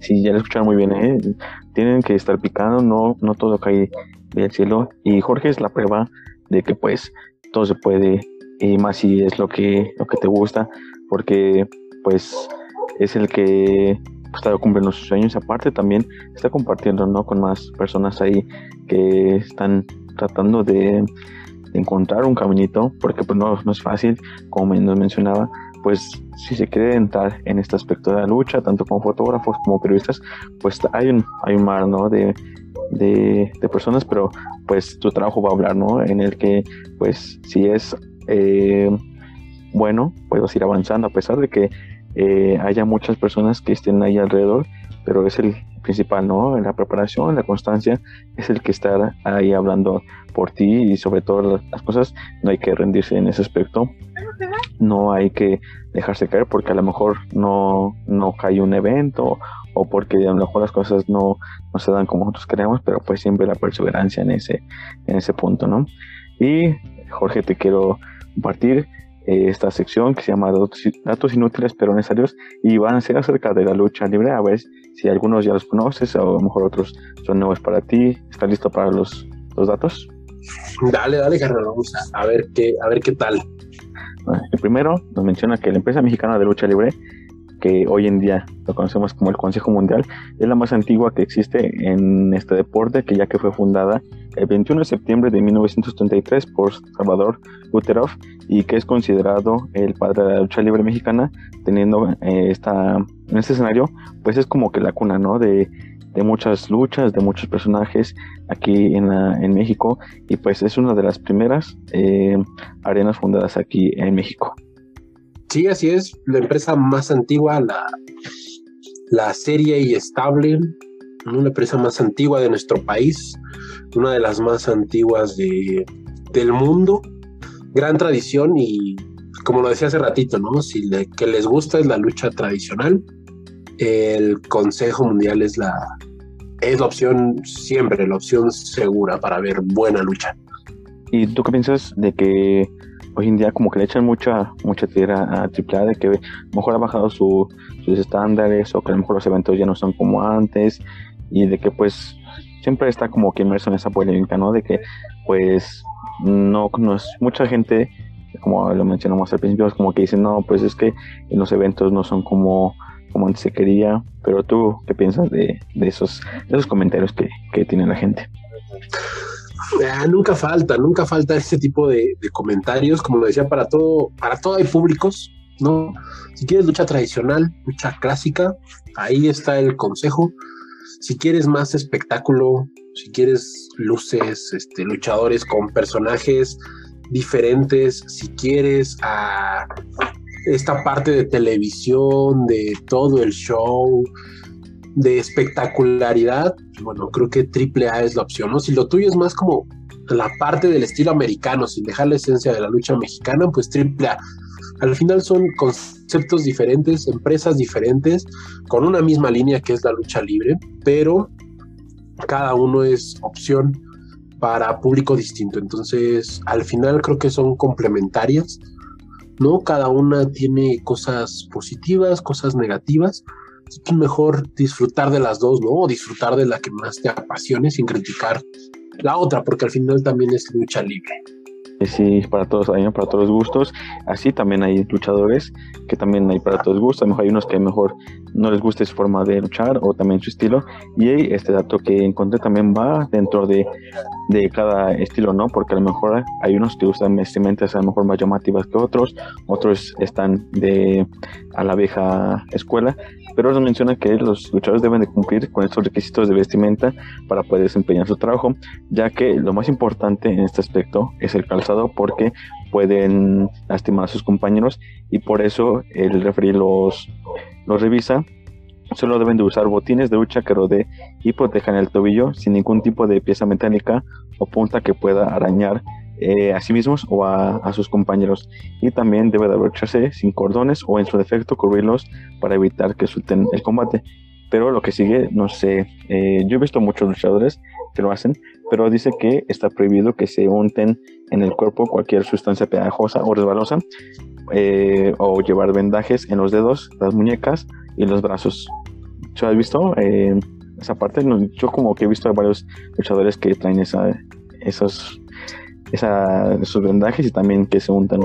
Sí, ya lo escucharon muy bien, ¿eh? Tienen que estar picando, no, no todo cae del cielo. Y Jorge es la prueba de que pues todo se puede, y más si es lo que, lo que te gusta, porque pues es el que pues, está cumpliendo sus sueños. Aparte también está compartiendo ¿no? con más personas ahí que están tratando de, encontrar un caminito, porque pues no, no es fácil, como nos mencionaba, pues si se quiere entrar en este aspecto de la lucha, tanto como fotógrafos como periodistas, pues hay un, hay un mar ¿no? de, de, personas, pero pues tu trabajo va a hablar, ¿no? En el que pues si es eh, bueno, puedes ir avanzando a pesar de que eh, haya muchas personas que estén ahí alrededor, pero es el principal, ¿no? En la preparación, la constancia, es el que está ahí hablando por ti y sobre todas las cosas, no hay que rendirse en ese aspecto, no hay que dejarse caer porque a lo mejor no, no cae un evento o porque a lo mejor las cosas no, no se dan como nosotros queremos, pero pues siempre la perseverancia en ese, en ese punto, ¿no? Y Jorge, te quiero compartir eh, esta sección que se llama datos, inútiles pero necesarios y van a ser acerca de la lucha libre. A ver si algunos ya los conoces o a lo mejor otros son nuevos para ti. ¿Estás listo para los, los datos? Dale, dale, carnal. Vamos a, ver qué, a ver qué tal. el primero nos menciona que la empresa mexicana de lucha libre que hoy en día lo conocemos como el Consejo Mundial, es la más antigua que existe en este deporte, que ya que fue fundada el 21 de septiembre de 1933 por Salvador Uterov y que es considerado el padre de la lucha libre mexicana, teniendo eh, esta, en este escenario, pues es como que la cuna, ¿no? De, de muchas luchas, de muchos personajes aquí en, en México y pues es una de las primeras eh, arenas fundadas aquí en México. Sí, así es, la empresa más antigua, la, la serie y estable, una empresa más antigua de nuestro país, una de las más antiguas de, del mundo, gran tradición y como lo decía hace ratito, ¿no? Si le, que les gusta es la lucha tradicional, el Consejo Mundial es la, es la opción siempre, la opción segura para ver buena lucha. ¿Y tú qué piensas de que hoy en día como que le echan mucha mucha tierra a AAA de que a lo mejor ha bajado sus estándares o que a lo mejor los eventos ya no son como antes y de que pues siempre está como que inmerso en esa polémica, ¿no? De que pues no, no es mucha gente como lo mencionamos al principio, es como que dicen, no, pues es que los eventos no son como, como antes se quería, pero tú, ¿qué piensas de, de esos, esos comentarios que, que tiene la gente? Ah, nunca falta, nunca falta ese tipo de, comentarios, como lo decía, para todo, para todo hay públicos, ¿no? Si quieres lucha tradicional, lucha clásica, ahí está el consejo. Si quieres más espectáculo, si quieres luces, este, luchadores con personajes diferentes, si quieres a esta parte de televisión, de todo el show, de espectacularidad, bueno, creo que triple A es la opción, ¿no? Si lo tuyo es más como la parte del estilo americano, sin dejar la esencia de la lucha mexicana, pues triple A. Al final son conceptos diferentes, empresas diferentes, con una misma línea que es la lucha libre, pero cada uno es opción para público distinto. Entonces, al final creo que son complementarias, ¿no? Cada una tiene cosas positivas, cosas negativas. Es mejor disfrutar de las dos, ¿no? O disfrutar de la que más te apasione sin criticar la otra, porque al final también es lucha libre sí, para todos, hay para todos los gustos. Así también hay luchadores que también hay para todos los gustos. A lo mejor hay unos que mejor no les guste su forma de luchar o también su estilo. Y este dato que encontré también va dentro de, de cada estilo, ¿no? Porque a lo mejor hay unos que usan vestimentas a lo mejor más llamativas que otros, otros están de a la vieja escuela pero nos menciona que los luchadores deben de cumplir con estos requisitos de vestimenta para poder desempeñar su trabajo, ya que lo más importante en este aspecto es el calzado porque pueden lastimar a sus compañeros y por eso el referee los, los revisa. Solo deben de usar botines de lucha que rodee y protejan el tobillo sin ningún tipo de pieza metálica o punta que pueda arañar eh, a sí mismos o a, sus compañeros. Y también debe de abrocharse sin cordones o en su defecto cubrirlos para evitar que suelten el combate. Pero lo que sigue, no sé, eh, yo he visto muchos luchadores que lo hacen, pero dice que está prohibido que se unten en el cuerpo cualquier sustancia pegajosa o resbalosa eh, o llevar vendajes en los dedos, las muñecas y los brazos. ¿Tú has visto esa parte? yo como que he visto a varios luchadores que traen esa, esos esos vendajes y también que se untan.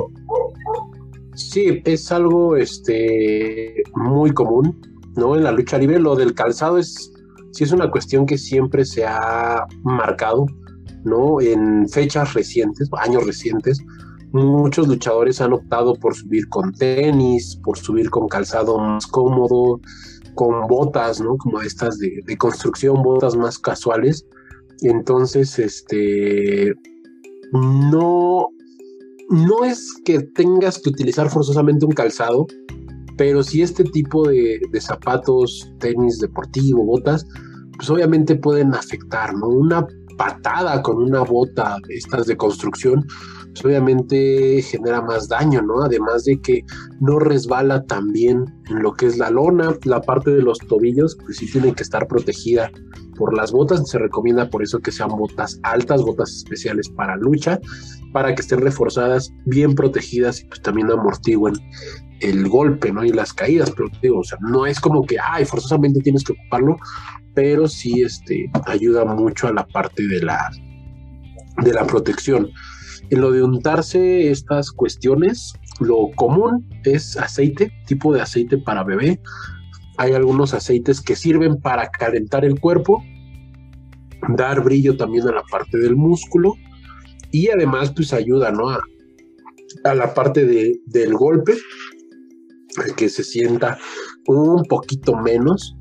Sí, es algo este, muy común, ¿no? En la lucha libre, lo del calzado es, sí es una cuestión que siempre se ha marcado, ¿no? En fechas recientes, años recientes, muchos luchadores han optado por subir con tenis, por subir con calzado más cómodo, con botas, ¿no? Como estas de, de construcción, botas más casuales. Entonces, este, no, no es que tengas que utilizar forzosamente un calzado, pero si este tipo de, zapatos, tenis deportivo, botas, pues obviamente pueden afectar, ¿no? Una patada con una bota estas de construcción, pues obviamente genera más daño, ¿no? Además de que no resbala tan bien en lo que es la lona, la parte de los tobillos, pues sí tiene que estar protegida por las botas. Se recomienda por eso que sean botas altas, botas especiales para lucha, para que estén reforzadas, bien protegidas y pues también amortiguen el golpe, ¿no? Y las caídas, pero digo, o sea, no es como que, ay, forzosamente tienes que ocuparlo, pero sí este, ayuda mucho a la parte de la, de la protección. En lo de untarse estas cuestiones, lo común es aceite, tipo de aceite para bebé, hay algunos aceites que sirven para calentar el cuerpo, dar brillo también a la parte del músculo y además pues ayuda ¿no? a, la parte de, del golpe, que se sienta un poquito menos.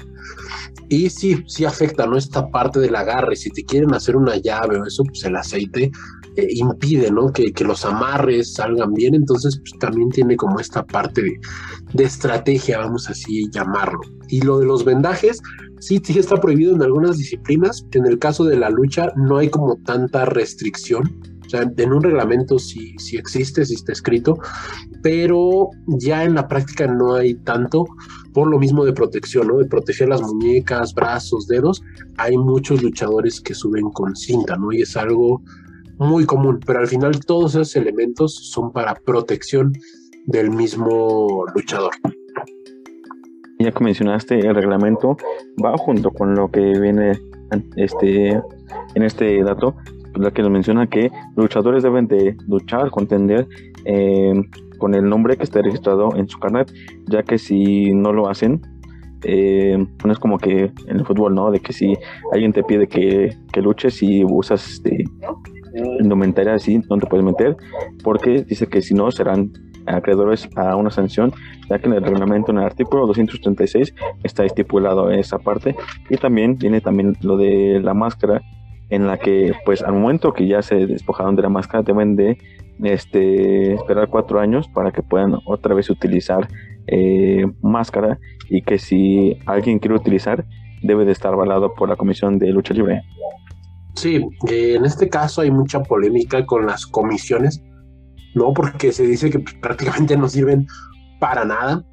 Y sí, sí afecta, ¿no? Esta parte del agarre. Si te quieren hacer una llave o eso, pues el aceite eh, impide, ¿no? Que, los amarres salgan bien, entonces pues, también tiene como esta parte de, estrategia, vamos así llamarlo. Y lo de los vendajes, sí, sí está prohibido en algunas disciplinas, en el caso de la lucha no hay como tanta restricción, o sea, en un reglamento sí, sí existe, sí está escrito, pero ya en la práctica no hay tanto por lo mismo de protección, ¿no? De proteger las muñecas, brazos, dedos. Hay muchos luchadores que suben con cinta, ¿no? Y es algo muy común, pero al final todos esos elementos son para protección del mismo luchador. Ya que mencionaste, el reglamento va junto con lo que viene este, en este dato, la que nos menciona que luchadores deben de luchar, contender eh, con el nombre que esté registrado en su carnet, ya que si no lo hacen, eh, no es como que en el fútbol, ¿no? De que si alguien te pide que, que luches y usas este, indumentaria así no te puedes meter porque dice que si no serán acreedores a una sanción ya que en el reglamento en el artículo 236 está estipulado esa parte y también tiene también lo de la máscara en la que pues al momento que ya se despojaron de la máscara deben de este, esperar cuatro años para que puedan otra vez utilizar eh, máscara y que si alguien quiere utilizar debe de estar avalado por la Comisión de Lucha Libre. Sí, en este caso hay mucha polémica con las comisiones ¿no? Porque se dice que pues, prácticamente no sirven para nada,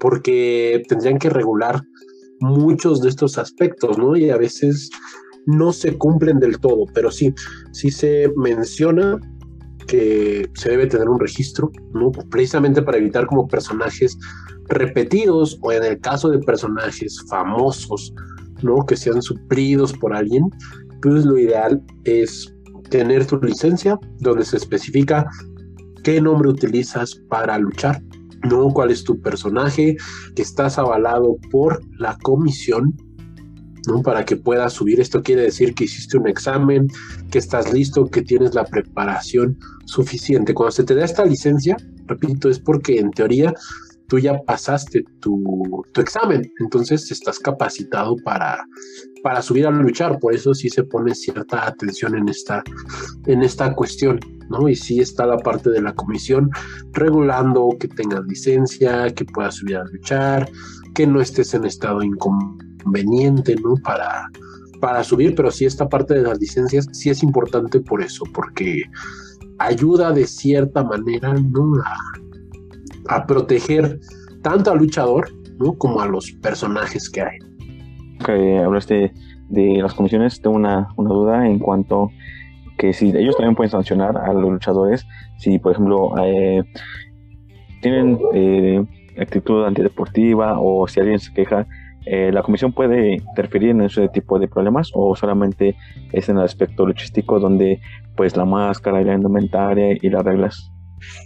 porque tendrían que regular muchos de estos aspectos, ¿no? Y a veces no se cumplen del todo, pero sí, sí se menciona que se debe tener un registro, ¿no? Precisamente para evitar como personajes repetidos o en el caso de personajes famosos, ¿no? Que sean suplidos por alguien, pues lo ideal es tener tu licencia donde se especifica qué nombre utilizas para luchar, ¿no? ¿Cuál es tu personaje? Que estás avalado por la comisión ¿no? Para que puedas subir. Esto quiere decir que hiciste un examen, que estás listo, que tienes la preparación suficiente. Cuando se te da esta licencia, repito, es porque en teoría tú ya pasaste tu, examen, entonces estás capacitado para, para subir a luchar, por eso sí se pone cierta atención en esta, en esta cuestión, ¿no? Y sí está la parte de la comisión regulando que tengas licencia, que puedas subir a luchar, que no estés en estado incómodo conveniente, ¿no? Para, para subir, pero sí esta parte de las licencias sí es importante por eso, porque ayuda de cierta manera, ¿no? A, proteger tanto al luchador, ¿no? Como a los personajes que hay. Que hablaste de las comisiones, tengo una, una duda en cuanto que si ellos también pueden sancionar a los luchadores, si por ejemplo eh, tienen eh, actitud antideportiva o si alguien se queja eh, ¿La comisión puede interferir en ese tipo de problemas o solamente es en el aspecto luchístico donde pues la máscara y la indumentaria y las reglas?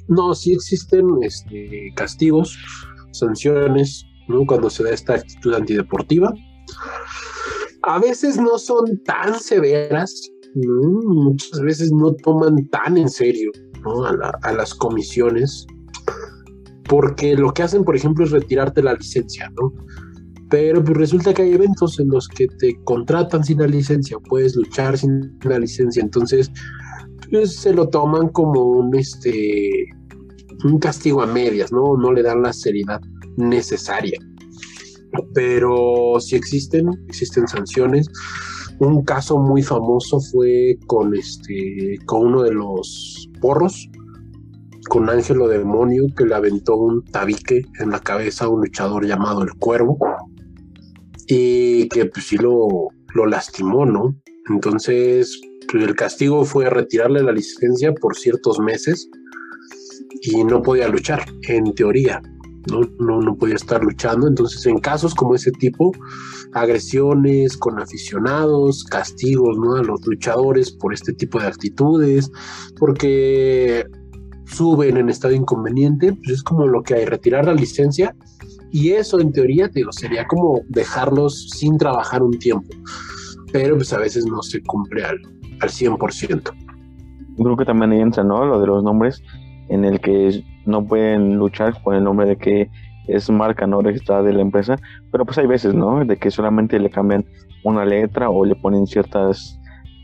No, sí existen este, castigos, sanciones, ¿no? cuando se da esta actitud antideportiva. A veces no son tan severas, muchas veces no toman tan en serio a, a las comisiones, porque lo que hacen, por ejemplo, es retirarte la licencia, ¿no? Pero pues resulta que hay eventos en los que te contratan sin la licencia, puedes luchar sin la licencia, entonces pues, se lo toman como un este un castigo a medias, ¿no? No le dan la seriedad necesaria. Pero si existen, existen sanciones. Un caso muy famoso fue con este con uno de los porros, con Ángelo Demonio, que le aventó un tabique en la cabeza a un luchador llamado el Cuervo y que pues sí lo, lo lastimó, ¿no? Entonces, pues, el castigo fue retirarle la licencia por ciertos meses y no podía luchar, en teoría. ¿no? No, no podía estar luchando. Entonces, en casos como ese tipo, agresiones con aficionados, castigos ¿no? a los luchadores por este tipo de actitudes, porque suben en estado inconveniente, pues es como lo que hay, retirar la licencia y eso en teoría, digo, sería como dejarlos sin trabajar un tiempo. Pero pues a veces no se cumple al, al 100%. Creo que también entra, ¿no? Lo de los nombres, en el que no pueden luchar con el nombre de que es marca no registrada de la empresa, pero pues hay veces, ¿no? De que solamente le cambian una letra o le ponen ciertas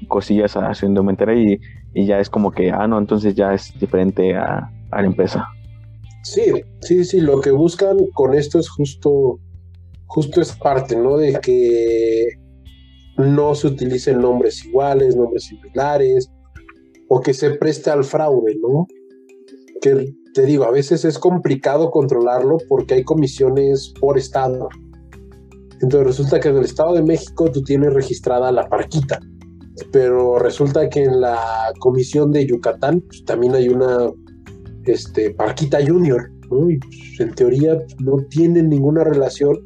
cosillas a su indumentaria y, y ya es como que, ah, no, entonces ya es diferente a, a la empresa. Sí, sí, sí, lo que buscan con esto es justo, justo es parte, ¿no? De que no se utilicen nombres iguales, nombres similares, o que se preste al fraude, ¿no? Que te digo, a veces es complicado controlarlo porque hay comisiones por estado. Entonces resulta que en el Estado de México tú tienes registrada la parquita, pero resulta que en la comisión de Yucatán pues, también hay una este, Parquita Junior, pues, en teoría no tienen ninguna relación,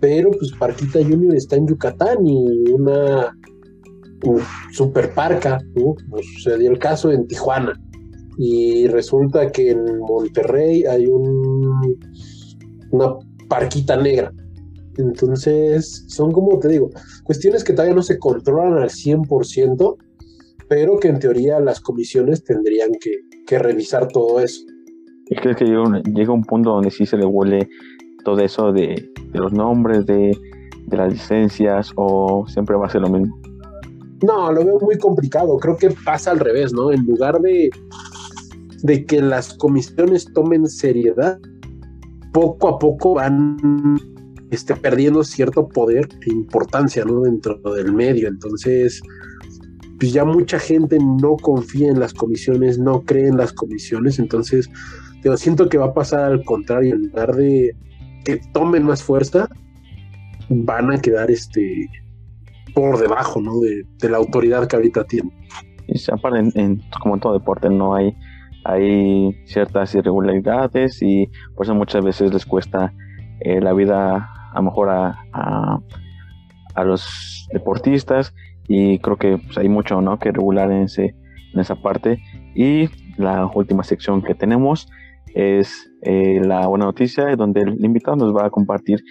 pero pues Parquita Junior está en Yucatán y una super parca, ¿no? Sucedió el caso en Tijuana. Y resulta que en Monterrey hay un, una parquita negra. Entonces, son como te digo, cuestiones que todavía no se controlan al 100%, pero que en teoría las comisiones tendrían que, que revisar todo eso. ¿Y crees que llega un, punto donde sí se le huele todo eso de, los nombres, de, las licencias, o siempre va a ser lo mismo? No, lo veo muy complicado. Creo que pasa al revés, ¿no? En lugar de, de que las comisiones tomen seriedad, poco a poco van este, perdiendo cierto poder e importancia, ¿no? Dentro del medio. Entonces, pues ya mucha gente no confía en las comisiones, no cree en las comisiones, entonces yo siento que va a pasar al contrario, en lugar de que tomen más fuerza, van a quedar este por debajo ¿no? de, la autoridad que ahorita tienen. Y aparte, en, como en todo deporte, no hay, hay ciertas irregularidades y por eso muchas veces les cuesta eh, la vida a lo mejor a, a, los deportistas y creo que pues, hay mucho ¿no? que regular en, ese, en esa parte. Y la última sección que tenemos es eh, la buena noticia, donde el invitado nos va a compartir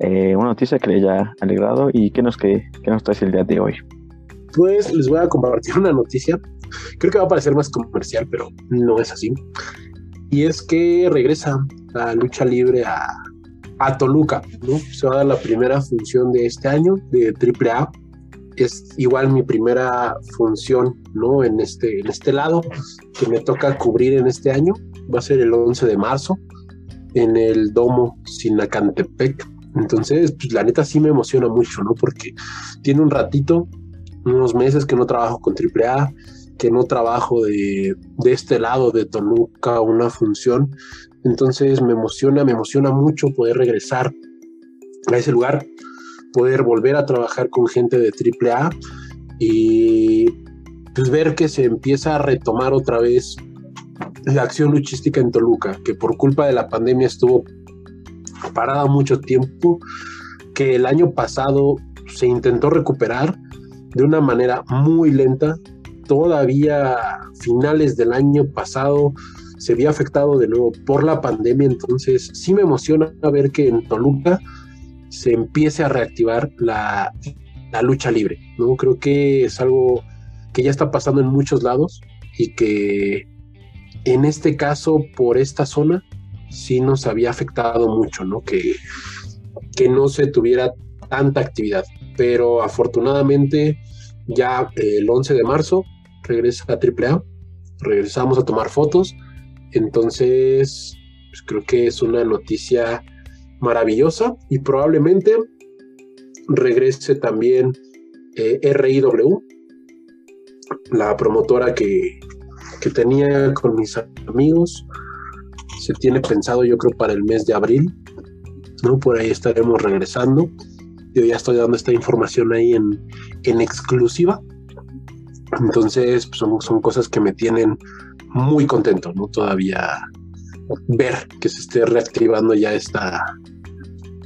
eh, una noticia que le haya alegrado y que nos, que, que nos trae el día de hoy. Pues les voy a compartir una noticia, creo que va a parecer más comercial, pero no es así. Y es que regresa la lucha libre a, a Toluca, ¿no? Se va a dar la primera función de este año de AAA. Es igual mi primera función, ¿no? En este, en este lado que me toca cubrir en este año. Va a ser el 11 de marzo en el Domo Sinacantepec. Entonces, pues, la neta sí me emociona mucho, ¿no? Porque tiene un ratito, unos meses que no trabajo con AAA, que no trabajo de, de este lado de Toluca una función. Entonces me emociona, me emociona mucho poder regresar a ese lugar, poder volver a trabajar con gente de AAA y pues ver que se empieza a retomar otra vez la acción luchística en Toluca, que por culpa de la pandemia estuvo parada mucho tiempo, que el año pasado se intentó recuperar de una manera muy lenta. Todavía finales del año pasado se vio afectado de nuevo por la pandemia, entonces sí me emociona ver que en Toluca se empiece a reactivar la, la lucha libre, ¿no? Creo que es algo que ya está pasando en muchos lados y que en este caso, por esta zona, sí nos había afectado mucho, ¿no? Que, que no se tuviera tanta actividad. Pero afortunadamente, ya el 11 de marzo regresa a AAA, regresamos a tomar fotos. Entonces, pues creo que es una noticia maravillosa y probablemente regrese también eh, RIW, la promotora que, que tenía con mis amigos. Se tiene pensado yo creo para el mes de abril, ¿no? Por ahí estaremos regresando. Yo ya estoy dando esta información ahí en, en exclusiva. Entonces pues, son, son cosas que me tienen muy contento, ¿no? Todavía ver que se esté reactivando ya esta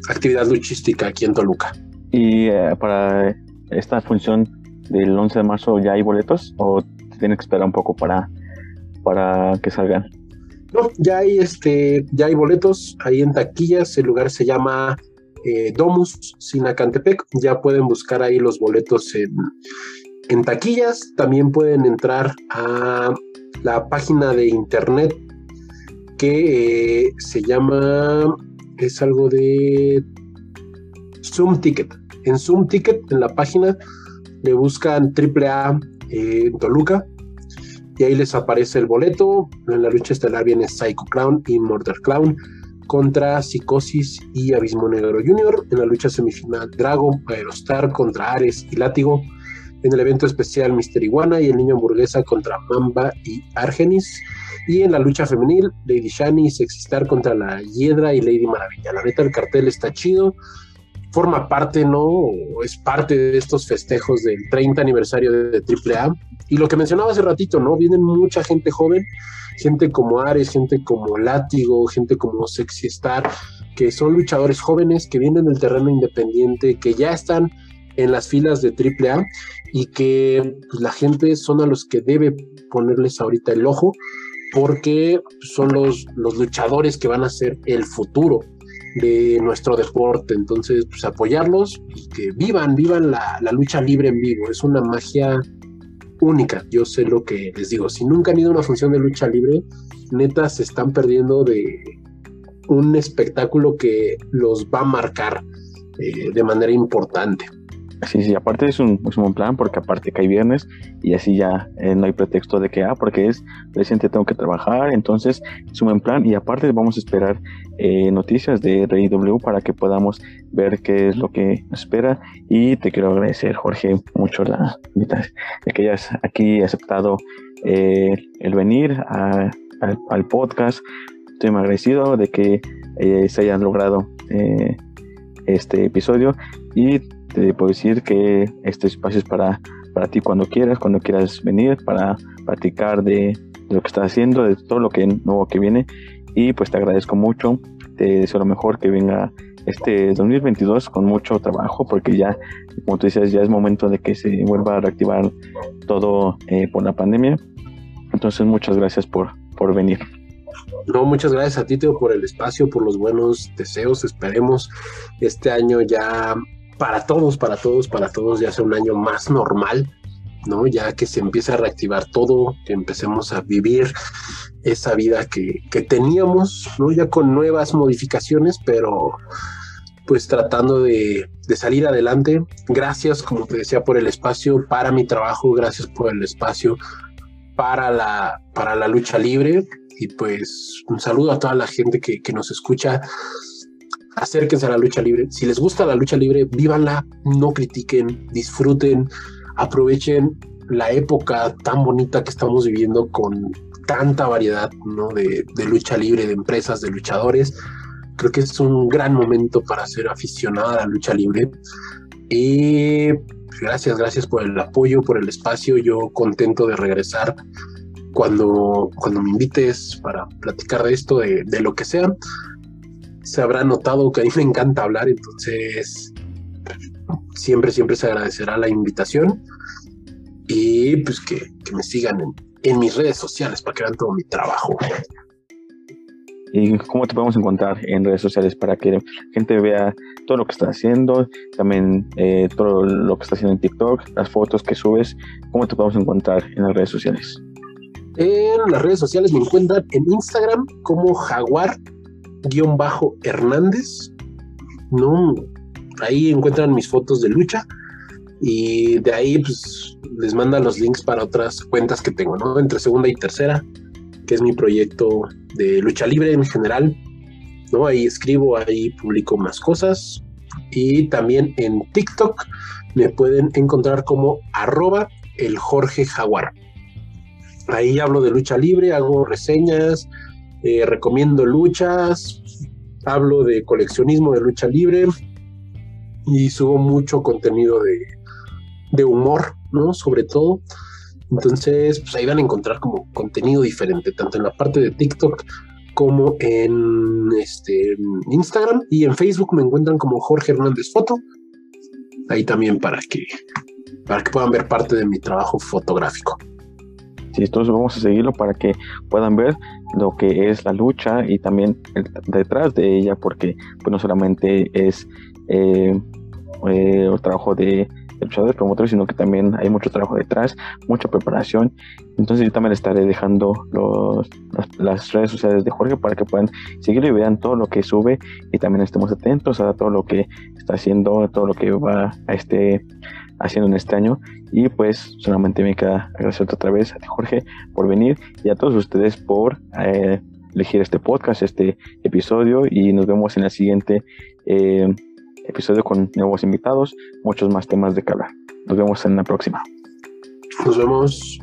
actividad luchística aquí en Toluca. ¿Y eh, para esta función del 11 de marzo ya hay boletos o tiene que esperar un poco para para que salgan? No, ya hay este, ya hay boletos ahí en taquillas. El lugar se llama eh, Domus Sinacantepec. Ya pueden buscar ahí los boletos en, en taquillas. También pueden entrar a la página de internet que eh, se llama es algo de Zoom Ticket. En Zoom Ticket, en la página, le buscan AAA eh, Toluca y ahí les aparece el boleto. En la lucha estelar viene Psycho Clown y Murder Clown contra Psicosis y Abismo Negro Jr. En la lucha semifinal Dragon, Aerostar contra Ares y Látigo. En el evento especial Mister Iguana y el niño hamburguesa contra Mamba y Argenis. Y en la lucha femenil, Lady Shani y Sexistar contra la Hiedra y Lady Maravilla. La neta, el cartel está chido. Forma parte, ¿no? Es parte de estos festejos del 30 aniversario de AAA y lo que mencionaba hace ratito, ¿no? Vienen mucha gente joven, gente como Ares, gente como Látigo, gente como Sexy Star, que son luchadores jóvenes que vienen del terreno independiente, que ya están en las filas de AAA y que pues, la gente son a los que debe ponerles ahorita el ojo porque son los, los luchadores que van a ser el futuro de nuestro deporte. Entonces, pues apoyarlos y que vivan, vivan la, la lucha libre en vivo. Es una magia única. Yo sé lo que les digo. Si nunca han ido a una función de lucha libre, neta se están perdiendo de un espectáculo que los va a marcar eh, de manera importante. Sí, sí, aparte es un, es buen plan porque aparte hay viernes y así ya eh, no hay pretexto de que, ah, porque es presente tengo que trabajar, entonces es un buen plan. Y aparte vamos a esperar eh, noticias de Rey W para que podamos ver qué es lo que espera. Y te quiero agradecer Jorge mucho la invitación que hayas aquí aceptado eh, el venir al, al, podcast, estoy muy agradecido de que se hayan logrado este episodio. Y te puedo decir que este espacio es para, para ti cuando quieras, cuando quieras venir, para platicar de, lo que estás haciendo, de todo lo que nuevo que viene. Y pues te agradezco mucho, te deseo lo mejor que venga este 2022 con mucho trabajo, porque ya, como tú dices, ya es momento de que se vuelva a reactivar todo eh, por la pandemia. Entonces, muchas gracias por, por venir. No, muchas gracias a ti, Teo, por el espacio, por los buenos deseos. Esperemos este año ya para todos, para todos, para todos ya sea un año más normal, ¿no? Ya que se empieza a reactivar todo, que empecemos a vivir esa vida que, que teníamos, ¿no? Ya con nuevas modificaciones, pero pues tratando de, de, salir adelante. Gracias, como te decía, por el espacio para mi trabajo, gracias por el espacio para la, para la lucha libre. Y pues un saludo a toda la gente que, que nos escucha acérquense a la lucha libre. Si les gusta la lucha libre, vívanla, no critiquen, disfruten, aprovechen la época tan bonita que estamos viviendo con tanta variedad ¿no? de, lucha libre, de empresas, de luchadores. Creo que es un gran momento para ser aficionada a la lucha libre. Y gracias, gracias por el apoyo, por el espacio. Yo contento de regresar cuando, cuando me invites para platicar de esto, de, de lo que sea se habrá notado que a mí me encanta hablar, entonces siempre, siempre se agradecerá la invitación y pues que, me sigan en, mis redes sociales para que vean todo mi trabajo. ¿Y cómo te podemos encontrar en redes sociales para que la gente vea todo lo que estás haciendo, también eh, todo lo que estás haciendo en TikTok, las fotos que subes? ¿Cómo te podemos encontrar en las redes sociales? En las redes sociales me encuentran en Instagram como Jaguar guion bajo Hernández. No, ahí encuentran mis fotos de lucha y de ahí pues les manda los links para otras cuentas que tengo, ¿no? Entre segunda y tercera, que es mi proyecto de lucha libre en general, ¿no? Ahí escribo, ahí publico más cosas y también en TikTok me pueden encontrar como arroba el Jorge. Ahí hablo de lucha libre, hago reseñas, eh, recomiendo luchas, hablo de coleccionismo de lucha libre y subo mucho contenido de, humor, ¿no? Sobre todo. Entonces, pues ahí van a encontrar como contenido diferente, tanto en la parte de TikTok como en este Instagram y en Facebook me encuentran como Jorge Hernández Foto. Ahí también para que para que puedan ver parte de mi trabajo fotográfico. Sí, entonces vamos a seguirlo para que puedan ver lo que es la lucha y también detrás de ella, porque pues no solamente es eh, eh, el trabajo de luchadores promotores, sino que también hay mucho trabajo detrás, mucha preparación. Entonces yo también estaré dejando los, las, redes sociales de Jorge para que puedan seguirlo y vean todo lo que sube y también estemos atentos a todo lo que está haciendo, todo lo que va a este haciendo en este año. Y pues solamente me queda agradecerte otra vez a ti, Jorge, por venir y a todos ustedes por eh, elegir este podcast, este episodio. Y nos vemos en el siguiente eh, episodio con nuevos invitados, muchos más temas de que. Nos vemos en la próxima. Nos vemos.